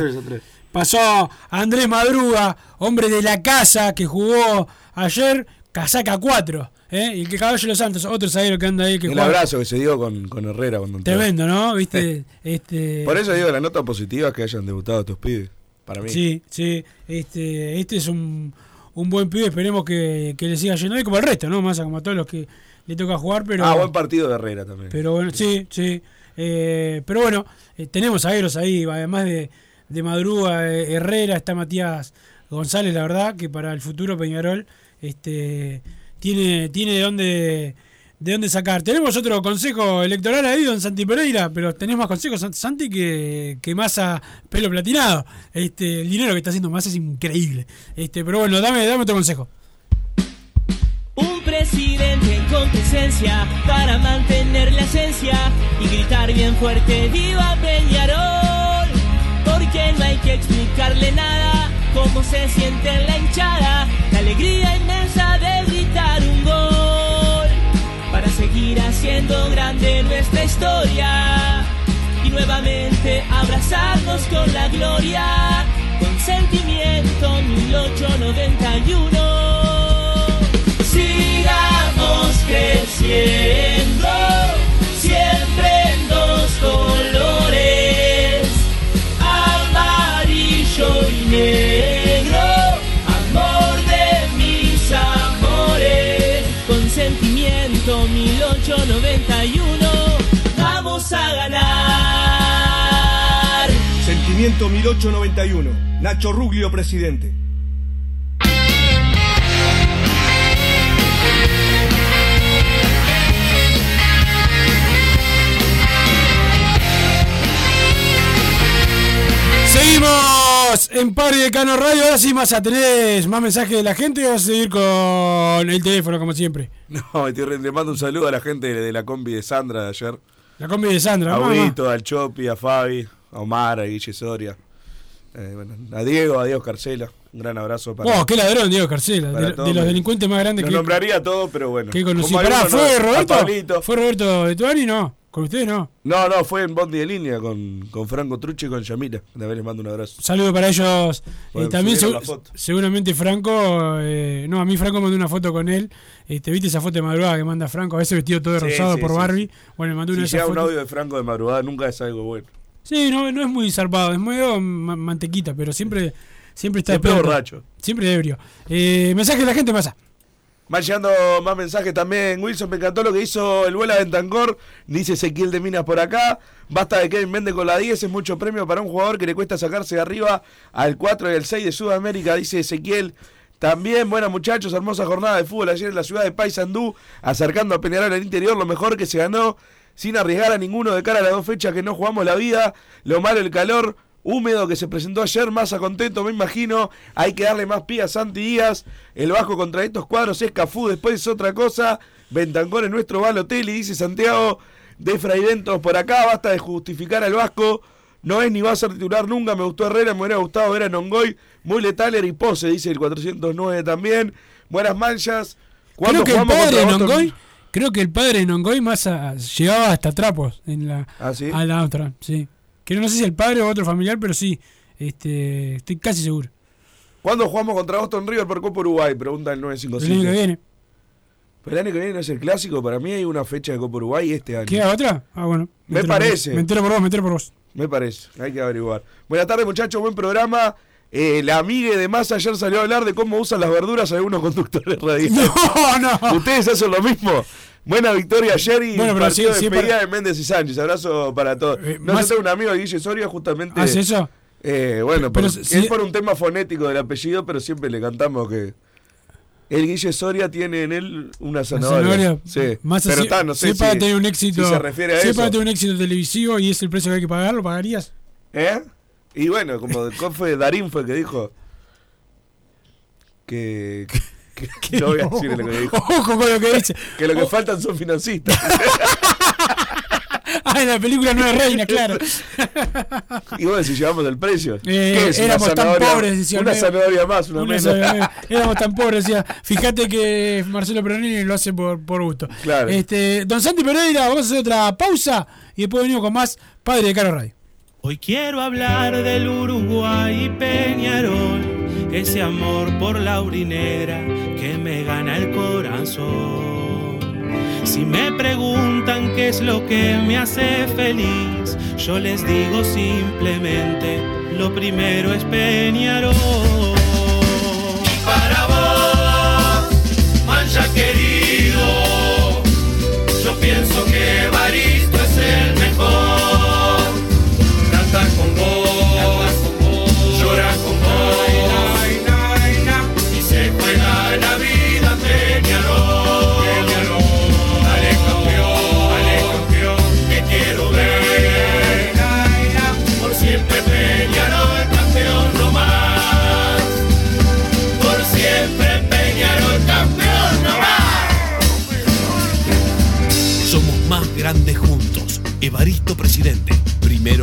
Pasó Andrés Madruga, hombre de la casa que jugó ayer, casaca 4. ¿eh? Y el que Caballo de los Santos, otro zaguero que anda ahí que El juega. abrazo que se dio con, con Herrera cuando. Tremendo, ¿no? ¿Viste? este, Por eso digo, la nota positiva es que hayan debutado estos pibes. Para mí. Sí, sí. Este, este es un, un buen pibe, esperemos que, que le siga yendo bien como el resto, ¿no? Más como a todos los que le toca jugar, pero. Ah, buen partido de Herrera también. Pero bueno, sí, sí. Eh, pero bueno, eh, tenemos zagueros ahí, además de, de Madruga, eh, Herrera, está Matías González, la verdad, que para el futuro Peñarol este, tiene, tiene de dónde de dónde sacar. Tenemos otro consejo electoral ahí, don Santi Pereira, pero tenés más consejos, San- Santi, que, que Massa pelo platinado. Este, el dinero que está haciendo Massa es increíble. Este, pero bueno, dame, dame otro consejo. Un presidente con presencia para mantener la esencia y gritar bien fuerte ¡Viva Peñarol! Porque no hay que explicarle nada cómo se siente en la hinchada, la alegría inmensa de gritar un gol para seguir haciendo grande nuestra historia. Y nuevamente abrazarnos con la gloria. Con sentimiento 1891. Sigamos creciendo, Sentimiento 1891. Nacho Ruglio, presidente. Seguimos en Padre de Cano Radio. Ahora sí, Massa, ¿tenés más mensajes de la gente o vas a seguir con el teléfono como siempre? No, re- le mando un saludo a la gente de, la combi de Sandra de ayer. La combi de Sandra, A mamá. Brito, al Chopi, a Fabi, a Omar, a Guille Soria. Eh, bueno, a Diego, a Diego Carcela. Un gran abrazo para Oh, qué ladrón, Diego Carcela. De, los delincuentes más grandes Lo que, nombraría a todos, pero bueno. que conocí. Pará, ¿fue no- Roberto? ¿Fue Roberto de Tuani? No. ¿Con ustedes no? No, no, fue en Bondi de línea con, con Franco Truche y con Yamila. De vez les mando un abrazo. Saludo para ellos. Bueno, Eh, también foto. seguramente Franco, eh, no, a mí Franco mandó una foto con él. Este, ¿Viste esa foto de madrugada que manda Franco? A veces vestido todo de Sí, rosado sí, por sí, Barbie. Bueno, le mandó una Si llega un audio de Franco de madrugada, nunca es algo bueno. Sí, no, no es muy zarpado, es medio ma- mantequita, pero siempre, siempre está Siempre borracho. Siempre ebrio. Eh, mensaje de la gente, pasa. Van llegando más mensajes también. Wilson, me encantó lo que hizo el Vuela Ventancor. Dice Ezequiel de Minas por acá. Basta de Kevin Vende con la 10. Es mucho premio para un jugador que le cuesta sacarse de arriba al 4 y al 6 de Sudamérica, dice Ezequiel. También, buenas muchachos, hermosa jornada de fútbol ayer en la ciudad de Paysandú, acercando a Peñarol al interior, lo mejor que se ganó, sin arriesgar a ninguno de cara a las dos fechas que no jugamos la vida, lo malo el calor, húmedo que se presentó ayer, más a contento me imagino, hay que darle más pie a Santi Díaz, el bajo contra estos cuadros es Cafú, después es otra cosa, Bentancor es nuestro Balotelli, dice Santiago. De Fraidentos por acá, basta de justificar al Vasco, no es ni va a ser titular nunca, me gustó Herrera, me hubiera gustado ver a Nongoy, muy letal y pose, dice el 409 también, buenas manchas, Creo que el jugamos padre de contra Boston? Nongoy, creo que el padre de Nongoy más a- llegaba hasta trapos en la ¿Ah, sí? a la otra, sí. Que no sé si el padre o otro familiar, pero sí. Este, estoy casi seguro. ¿Cuándo jugamos contra Boston River por Copa Uruguay? Pregunta el El 957. año que viene. Pero el año que viene no es el clásico, para mí hay una fecha de Copa Uruguay este año. ¿Queda otra? Ah, bueno. Me por parece. vos, Me entero por vos, me entero por vos. Me parece, hay que averiguar. Buenas tardes muchachos, buen programa. Eh, la amiga de Massa ayer salió a hablar de cómo usan las verduras algunos conductores radiales. No, no. ¿Ustedes hacen lo mismo? Buena victoria ayer y Bueno, pero partido sí- sí de despedida para- de Méndez y Sánchez. Abrazo para todos. no, Eh, más- tengo un amigo, Guille Soria, justamente... ¿Hace eso? Eh, bueno, Pero si- es por un tema fonético del apellido, pero siempre le cantamos que... El Guille Soria tiene en él una zanahoria. Sí, Más pero así, está, no sé si para tener un éxito, si se refiere a si eso. para tener un éxito televisivo y es el precio que hay que pagar, ¿lo pagarías? ¿Eh? Y bueno, como ¿cuál fue Darín fue el que dijo que, No voy a decir lo que dijo. Ojo con lo que dice. Que lo que faltan son financistas. Ah, en la película no es reina, claro. y bueno, si llevamos el precio. Eh, ¿Qué es? Una éramos tan pobres, decía Una zanahoria más, una, Una menos. Éramos tan pobres, decía. Fíjate que Marcelo Peronini lo hace por, por gusto. Claro. Este, don Santi Pereira, vamos a hacer otra pausa y después venimos con más Padre de Caro Radio. Hoy quiero hablar del Uruguay y Peñarol, ese amor por la urinera que me gana el corazón. Si me preguntan qué es lo que me hace feliz, yo les digo simplemente, lo primero es Peñarol. Para vos, mancha querido, yo pienso que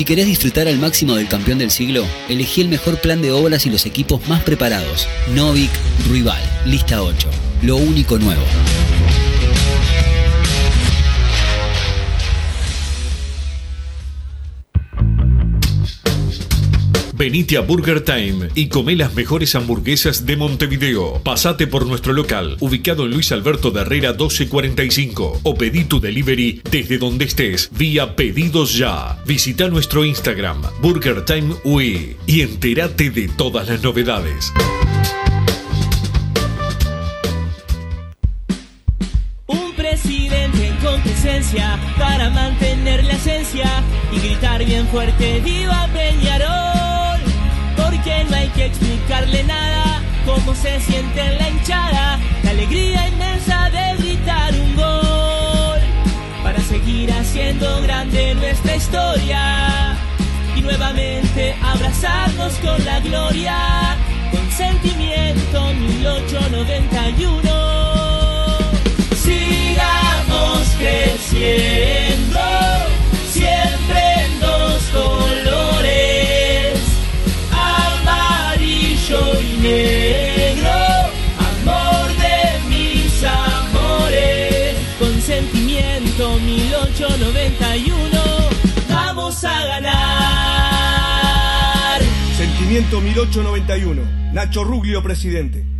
Si querés disfrutar al máximo del campeón del siglo, elegí el mejor plan de obras y los equipos más preparados. Novik Ruibal, lista 8. Lo único nuevo. Venite a Burger Time y come las mejores hamburguesas de Montevideo. Pasate por nuestro local, ubicado en Luis Alberto de Herrera 1245, o pedí tu delivery desde donde estés, vía Pedidos Ya. Visita nuestro Instagram, Burger Time UE, y entérate de todas las novedades. Para mantener la esencia y gritar bien fuerte ¡Viva que explicarle nada cómo se siente en la hinchada, la alegría inmensa de gritar un gol para seguir haciendo grande nuestra historia. Y nuevamente abrazarnos con la gloria con sentimiento 1891 sigamos creciendo Sentimiento 1891. Nacho Ruglio, presidente.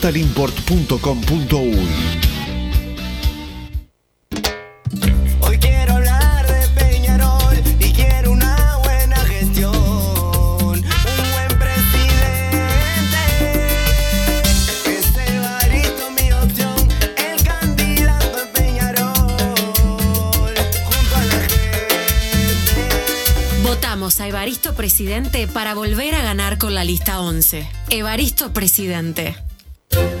Hoy quiero hablar de Peñarol y quiero una buena gestión, un buen presidente. Ese Evaristo mi opción, el candidato en Peñarol, junto a la Votamos a Evaristo Presidente para volver a ganar con la lista 11. Evaristo Presidente. Thank you.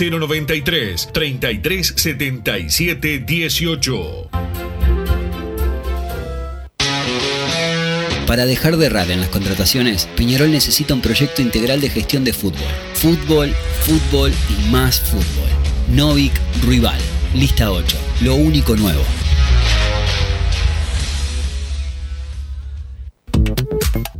093 3377 18. Para dejar de errar en las contrataciones, Peñarol necesita un proyecto integral de gestión de fútbol. Fútbol, fútbol y más fútbol. Novik Rival. Lista 8. Lo único nuevo.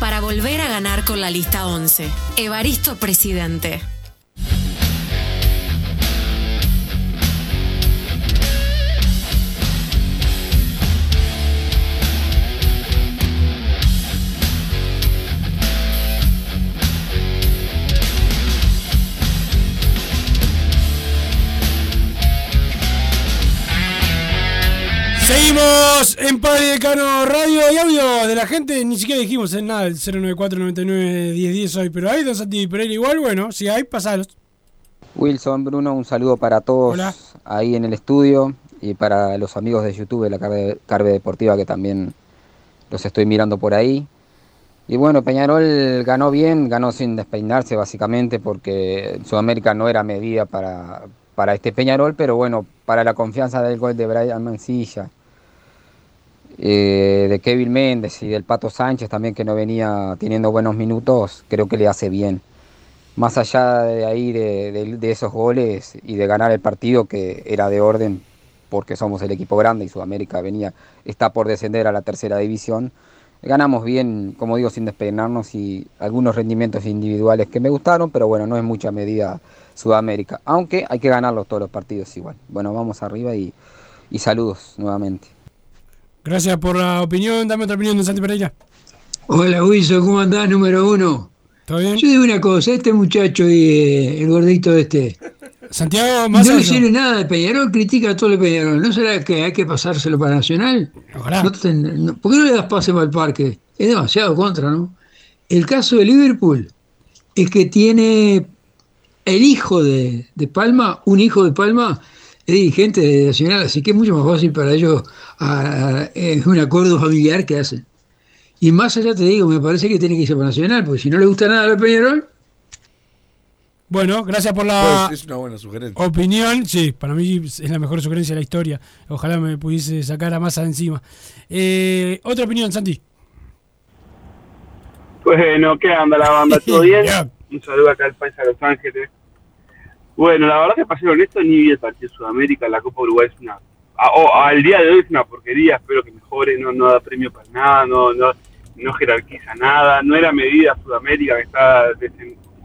Para volver a ganar con la lista 11. Evaristo Presidente. Seguimos en Padre Decano Radio y audio de la gente. Ni siquiera dijimos en nada el 094 99 1010 hoy, pero hay Don Santi Pereira igual. Bueno, si hay, pasalos. Wilson, Bruno, un saludo para todos Hola. ahí en el estudio y para los amigos de YouTube de la Carve, Carve Deportiva que también los estoy mirando por ahí. Y bueno, Peñarol ganó bien, ganó sin despeinarse básicamente porque Sudamérica no era medida para, para este Peñarol, pero bueno, para la confianza del gol de Brian Mancilla, eh, de Kevin Méndez y del Pato Sánchez también que no venía teniendo buenos minutos, creo que le hace bien. Más allá de ahí de, de- de esos goles y de ganar el partido que era de orden porque somos el equipo grande y Sudamérica venía está por descender a la tercera división ganamos bien como digo sin despeinarnos y algunos rendimientos individuales que me gustaron pero bueno no es mucha medida Sudamérica. Aunque hay que ganarlos todos los partidos igual. Bueno vamos arriba y, y saludos nuevamente Gracias por la opinión. Dame otra opinión, Don Santi Pereira. Hola Wilson, ¿cómo andás, número uno? ¿Todo bien? Yo digo una cosa, este muchacho, eh, el gordito este, Santiago no Massa. le sirve nada de Peñarol, critica a todo el Peñarol. ¿No será que hay que pasárselo para Nacional? No ten- no- ¿Por qué no le das pase para el parque? Es demasiado contra, ¿no? El caso de Liverpool es que tiene el hijo de, de Palma, un hijo de Palma, es dirigente de Nacional, así que es mucho más fácil para ellos, a- a- es un acuerdo familiar que hacen. Y más allá te digo, me parece que tiene que irse para Nacional, porque si no le gusta nada a Peñarol, Bueno, gracias por la Pues, es una buena sugerencia. opinión. Sí, para mí es la mejor sugerencia de la historia. Ojalá me pudiese sacar a masa de encima. Eh, otra opinión, Santi. Bueno, ¿qué anda la banda? ¿Todo bien? Un saludo acá al país a Los Ángeles. Bueno, la verdad que para ser honesto, ni vi el partido Sudamérica, la Copa Uruguay es una... a- al día de hoy es una porquería, espero que mejore, no, no da premio para nada, no, no, jerarquiza nada, no era medida Sudamérica que está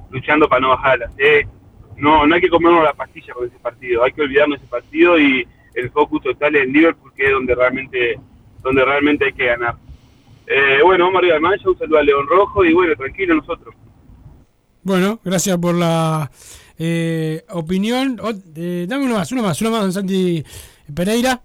luchando para no bajar a la C. No, no hay que comernos la pastilla con ese partido, hay que olvidarnos ese partido y el focus total en Liverpool, que es donde realmente, donde realmente hay que ganar. Eh, bueno, vamos arriba de mancha, un saludo a León Rojo y bueno, tranquilo nosotros. Bueno, gracias por la eh, opinión. Ot- eh, dame uno más, uno más, uno más, don Santi Pereira.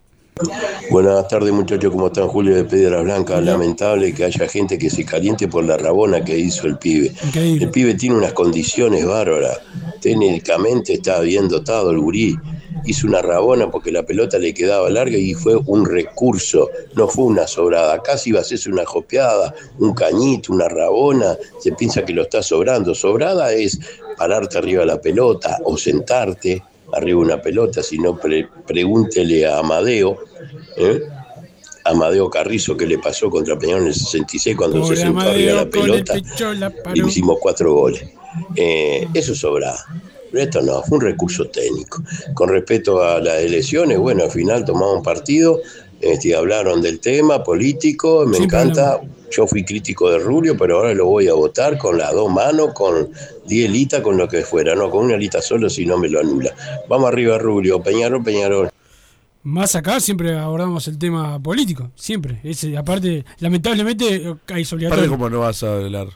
Buenas tardes muchachos, ¿cómo están? Julio de Piedra Blanca. Lamentable que haya gente que se caliente por la rabona que hizo el pibe. El pibe tiene unas condiciones bárbaras. Técnicamente está bien dotado el gurí. hizo una rabona porque la pelota le quedaba larga y fue un recurso, no fue una sobrada. Casi iba a hacerse una jopeada, un cañito, una rabona, se piensa que lo está sobrando. Sobrada es pararte arriba de la pelota o sentarte arriba una pelota, si no pre- pregúntele a Amadeo. ¿eh? Amadeo Carrizo, que le pasó contra Peñarol en el 66 cuando se sentó arriba la pelota y hicimos cuatro goles. Eh, eso sobra. Pero esto no, fue un recurso técnico. Con respecto a las elecciones, bueno, al final tomamos un partido, este, hablaron del tema político, me Sí, encanta. Yo fui crítico de Rubio, pero ahora lo voy a votar con las dos manos, con 10 litas, con lo que fuera, no con una lista solo si no me lo anula. Vamos arriba, Rubio, Peñarol, Peñarol. Más acá siempre abordamos el tema político, siempre. Ese, aparte, lamentablemente eh, es Aparte, obligatorio. ¿cómo no vas a hablar?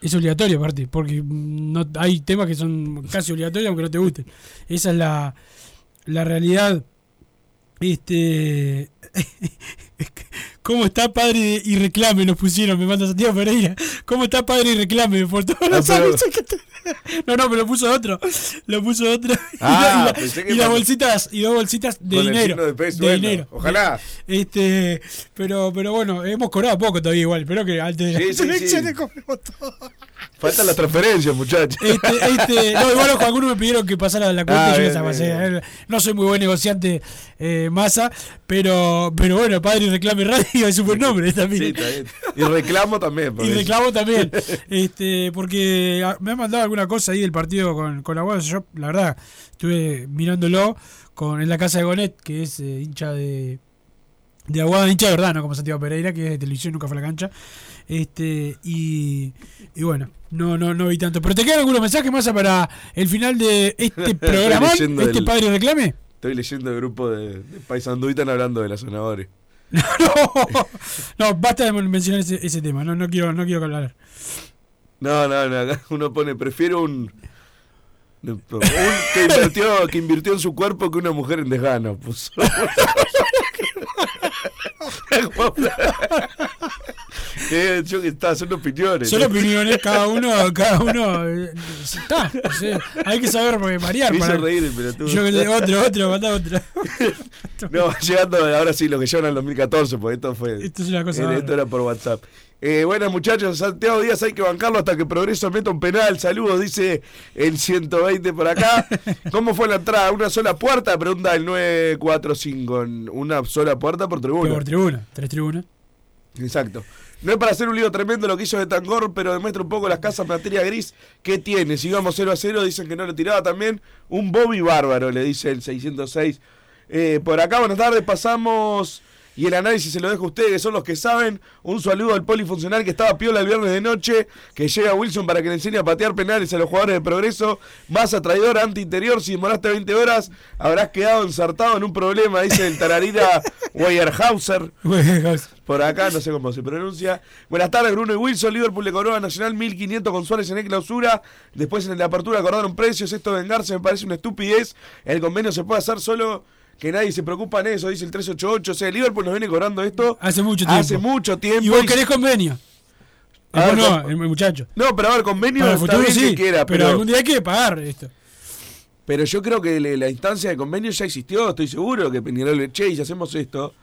Es obligatorio aparte, porque no, hay temas que son casi obligatorios aunque no te gusten. Esa es la, la realidad. Este. ¿Cómo está padre y reclame? Nos pusieron, me manda Santiago Pereira. ¿Cómo está padre y reclame? Por todos Ah, los pero- que te- No, no, pero lo puso otro. Lo puso otro. Ah, y, la- y las bolsitas, y dos bolsitas de Con dinero. de peso, de bueno, dinero. ojalá. Este, pero, pero bueno, hemos cobrado poco todavía igual. Espero que antes de Sí, las sí, sí. elecciones cobremos todo. Faltan las transferencias, muchachos. Este, este, no, igual algunos me pidieron que pasara la cuenta Ah, y yo les pasé. Eh, No soy muy buen negociante, eh, masa, pero, pero bueno, padre reclame radio es un buen nombre también. Sí, está bien. Y reclamo también. Y reclamo también, este, porque ah, me han mandado alguna cosa ahí del partido con, con Aguada. Yo, la verdad, estuve mirándolo con, en la casa de Gonet, que es eh, hincha de, de Aguada, hincha de verdad, no como Santiago Pereira, que es de televisión, nunca fue a la cancha. Este, y, y bueno, no, no, no vi tanto. Pero te quedan algunos mensajes más para el final de este programa, este el- padre reclame. Estoy leyendo el grupo de, de Paisandú y están hablando de las zanahorias. No, basta de mencionar ese, ese tema, no, no quiero, no quiero hablar. No, no, no. Uno pone, prefiero un. un que, invirtió, que invirtió en su cuerpo que una mujer en desgano. Puso. Eh, yo que está, son opiniones. Son opiniones, cada uno, cada uno eh, está, o sea, hay que saber eh, variar. Me hizo para- reír el pelotudo. Yo que otro, otro, manda otro. No, llegando ahora sí, lo que llevan al 2014, porque esto fue. Esto es una cosa eh. Esto era por WhatsApp. Eh, bueno, muchachos, Santiago Díaz hay que bancarlo hasta que Progreso meta un penal. Saludos, dice el 120 por acá. ¿Cómo fue la entrada? ¿Una sola puerta? Pregunta el 945. Una sola puerta por tribuna. Por tribuna, tres tribunas. Exacto. No es para hacer un lío tremendo lo que hizo de Tangor, pero demuestra un poco las casas materia gris que tiene. Si íbamos 0 a 0, dicen que no lo tiraba también. Un Bobby bárbaro, le dice el 606. Eh, por acá, buenas tardes, pasamos. Y el análisis se lo dejo a ustedes, que son los que saben. Un saludo al polifuncional que estaba piola el viernes de noche. Que llega Wilson para que le enseñe a patear penales a los jugadores de progreso. Más traidor anti-interior. Si demoraste 20 horas, habrás quedado ensartado en un problema, dice el tararira Weyerhauser. Por acá, no sé cómo se pronuncia. Buenas tardes, Bruno y Wilson. Liverpool le cobró a Nacional 1500 con Suárez en el clausura. Después en la apertura acordaron precios. Esto de vengarse me parece una estupidez. El convenio se puede hacer solo que nadie se preocupa en eso, dice el 388. O sea, Liverpool nos viene cobrando esto Hace mucho tiempo. hace mucho tiempo. Y vos y- querés convenio. A ver, no, con- el muchacho. No, pero a ver, convenio Para el está futuro bien sí, que quiera, pero, pero, algún día hay que pagar esto. pero yo creo que le- la instancia de convenio ya existió. Estoy seguro que Peñarol, che, y si hacemos esto.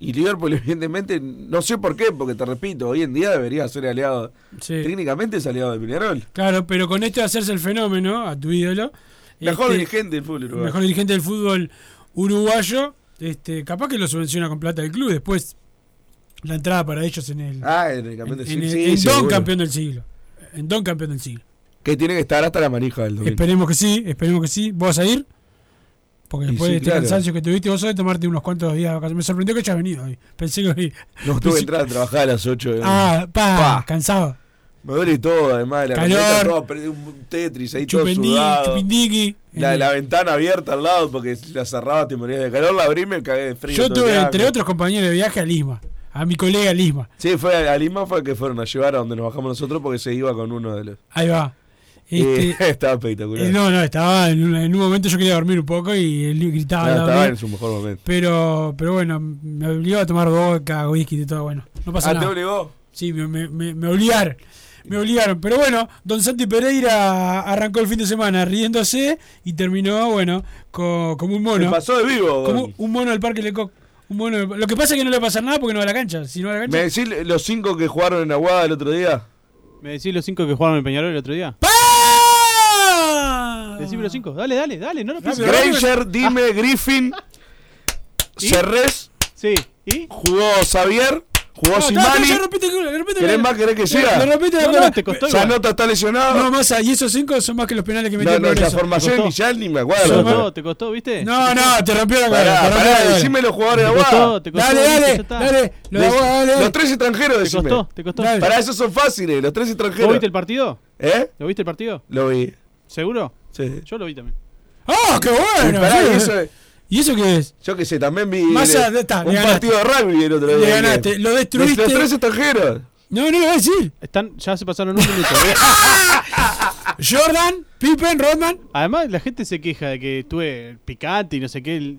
Y Liverpool, evidentemente, no sé por qué, porque te repito, hoy en día debería ser aliado. Técnicamente es aliado de Peñarol. Claro, pero con esto de hacerse el fenómeno a tu ídolo. Mejor este, dirigente del fútbol uruguayo. Mejor dirigente del fútbol uruguayo. Este, capaz que lo subvenciona con plata del club. Después la entrada para ellos en el. Ah, en el campeón del en siglo. Sí, en Don seguro. campeón del siglo. En Don campeón del siglo. Que tiene que estar hasta la manija del 2000. Esperemos que sí, esperemos que sí. ¿Vos vas a ir? Porque después sí, de este claro. cansancio que tuviste, vos sabés tomarte unos cuantos días de vacaciones. Me sorprendió que hayas venido hoy. Pensé que. No tuve que entrar a trabajar a las 8 de Ah, pa, cansado. Me duele todo, además. La Calor. toda perdí un Tetris ahí todo sudado. La, la ventana abierta al lado porque si la cerraba te morías de calor. La abrí y me cagué de frío. Yo tuve, entre otros compañeros de viaje, a Lima. A mi colega Lima. Sí, fue a, Lima fue que fueron a llevar a donde nos bajamos nosotros porque se iba con uno de los. Ahí va. Eh, Este, estaba espectacular. eh, no, no, estaba en un, en un momento yo quería dormir un poco y él gritaba. Ah, al lado estaba en su mejor momento. Pero, pero bueno, me obligó a tomar vodka, whisky y todo. Bueno, no pasa Ah, ¿te nada. obligó? Sí, me, me, me, me obligaron. Me obligaron. Pero bueno, Don Santi Pereira arrancó el fin de semana riéndose y terminó, bueno, co- como un mono. Se pasó de vivo. Como un mono del Parque Lecoq. Un mono del- Lo que pasa es que no le va a pasar nada porque no va a la cancha. Si no va a la cancha. ¿Me decís los cinco que jugaron en Aguada el otro día? ¿Me decís los cinco que jugaron en Peñarol el otro día? Decime los cinco. Dale, dale, dale. No lo pienses. Granger, Dime, Griffin, ¿Y? Cerrés. Sí. ¿Y? Jugó Xavier. Jugó No, está, Simani. ya repite, repite, ¿Querés más? ¿Querés que siga? Le repite la No, te costó igual. Zanota está lesionado. No, más y esos cinco son más que los penales que metió No, no, la formación inicial ni me acuerdo. ¿Te costó? ¿Te costó, viste? No, no, te rompió la te rompió pará, decime los jugadores de Te Aguada. costó, te costó. Dale, dale, dale. Lo de Los- Aguada, dale. Los tres extranjeros, ¿Te decime. costó? ¿Te costó? Dale. Para esos son fáciles, los tres extranjeros. ¿Vos viste el partido? ¿Eh? ¿Lo viste el partido? Lo vi. ¿Seguro? Sí. Yo lo vi también. ¡Ah, qué bueno! Y eso, ¿Y eso qué es? yo qué sé, también vi Más eh, allá, está, un partido de rugby el otro Le día. ganaste, lo Los- destruiste. Los tres extranjeros. No, no lo voy a decir. Están, ya se pasaron un minuto. Jordan, Pippen, Rodman. Además, la gente se queja de que estuve picante y no sé qué. El-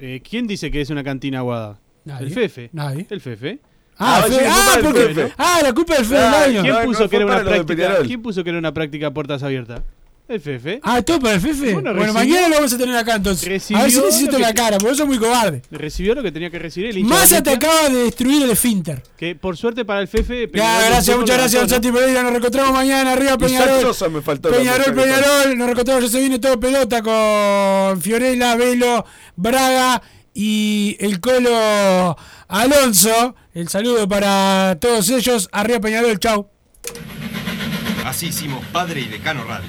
eh, ¿Quién dice que es una cantina aguada? Nadie. El Fefe. Nadie. El Fefe. Ah, Ah, Fe- ah, del porque, Fefe. ah, la culpa del Fede Ah. ¿Quién no, puso no que era una práctica? ¿Quién puso que era una práctica a puertas abiertas? El Fefe. Ah, todo para el Fefe. Bueno, Bueno, recibió- mañana lo vamos a tener acá entonces. recibió a ver si necesito la cara, porque eso es muy cobarde. Recibió lo que tenía que recibir el Massa de te acaba de destruir el esfínter. Que por suerte para el Fefe. Ya, gracias, muchas gracias, Santi Pereira. Nos reencontramos mañana arriba Peñarol. Sosa me faltó. Peñarol, Peñarol. Nos reencontramos, ya se viene todo pelota con Fiorella, Velo, Braga y el Colo Alonso. El saludo para todos ellos. Arriba Peñarol, chau. Así hicimos Padre y Decano Radio,